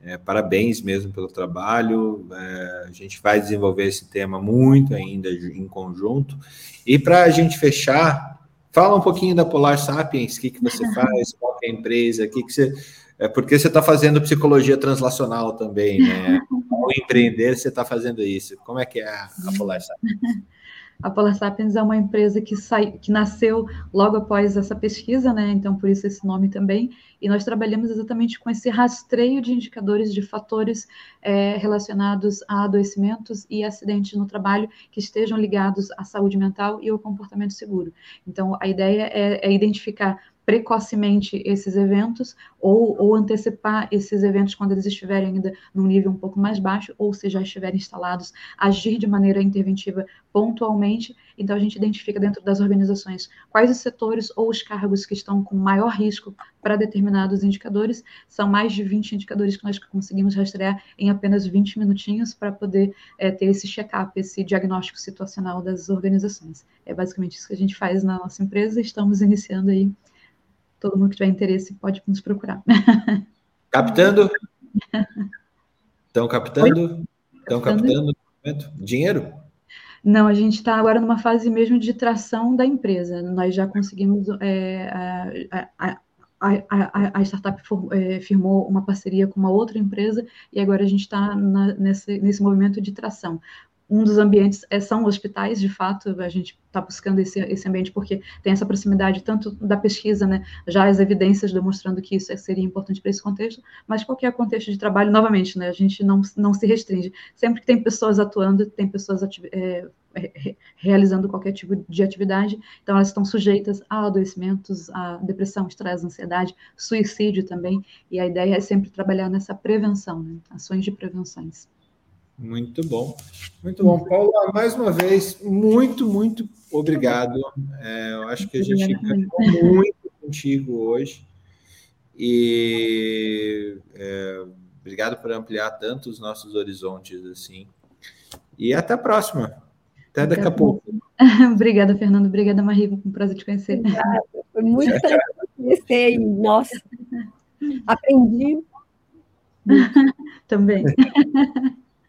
é, parabéns mesmo pelo trabalho. É, a gente vai desenvolver esse tema muito ainda em conjunto. E para a gente fechar, fala um pouquinho da Polar Sapiens, o que, que você faz, qual é a empresa, o que, que você. É porque você está fazendo psicologia translacional também, né? Ao empreender, você está fazendo isso. Como é que é a, a Polar Sapiens? A Polar Sapiens é uma empresa que, sai, que nasceu logo após essa pesquisa, né? Então, por isso esse nome também. E nós trabalhamos exatamente com esse rastreio de indicadores de fatores é, relacionados a adoecimentos e acidentes no trabalho que estejam ligados à saúde mental e ao comportamento seguro. Então, a ideia é, é identificar precocemente esses eventos ou, ou antecipar esses eventos quando eles estiverem ainda num nível um pouco mais baixo ou se já estiverem instalados, agir de maneira interventiva pontualmente. Então, a gente identifica dentro das organizações quais os setores ou os cargos que estão com maior risco para determinados indicadores. São mais de 20 indicadores que nós conseguimos rastrear em apenas 20 minutinhos para poder é, ter esse check-up, esse diagnóstico situacional das organizações. É basicamente isso que a gente faz na nossa empresa. Estamos iniciando aí. Todo mundo que tiver interesse pode nos procurar. Captando? Estão captando? Estão captando? Dinheiro? Não, a gente está agora numa fase mesmo de tração da empresa. Nós já conseguimos. É, a, a, a, a, startup for, é, firmou uma parceria com uma outra empresa e agora a gente está nesse, nesse movimento de tração um dos ambientes é, são hospitais, de fato, a gente está buscando esse, esse ambiente porque tem essa proximidade tanto da pesquisa, né, já as evidências demonstrando que isso seria importante para esse contexto, mas qualquer contexto de trabalho, novamente, né, a gente não, não se restringe. Sempre que tem pessoas atuando, tem pessoas é, realizando qualquer tipo de atividade, então elas estão sujeitas a adoecimentos, a depressão, estresse, ansiedade, suicídio também, e a ideia é sempre trabalhar nessa prevenção, né, ações de prevenções. Muito bom, muito bom. Paula, mais uma vez, muito, muito obrigado. É, eu acho que a gente ganhou muito contigo hoje. E é, obrigado por ampliar tanto os nossos horizontes assim. E até a próxima. Até daqui a pouco. Obrigada, Fernando. Obrigada, Mariva. Foi um prazer te conhecer. Obrigada. Foi muito prazer te conhecer. Nossa, aprendi. Também.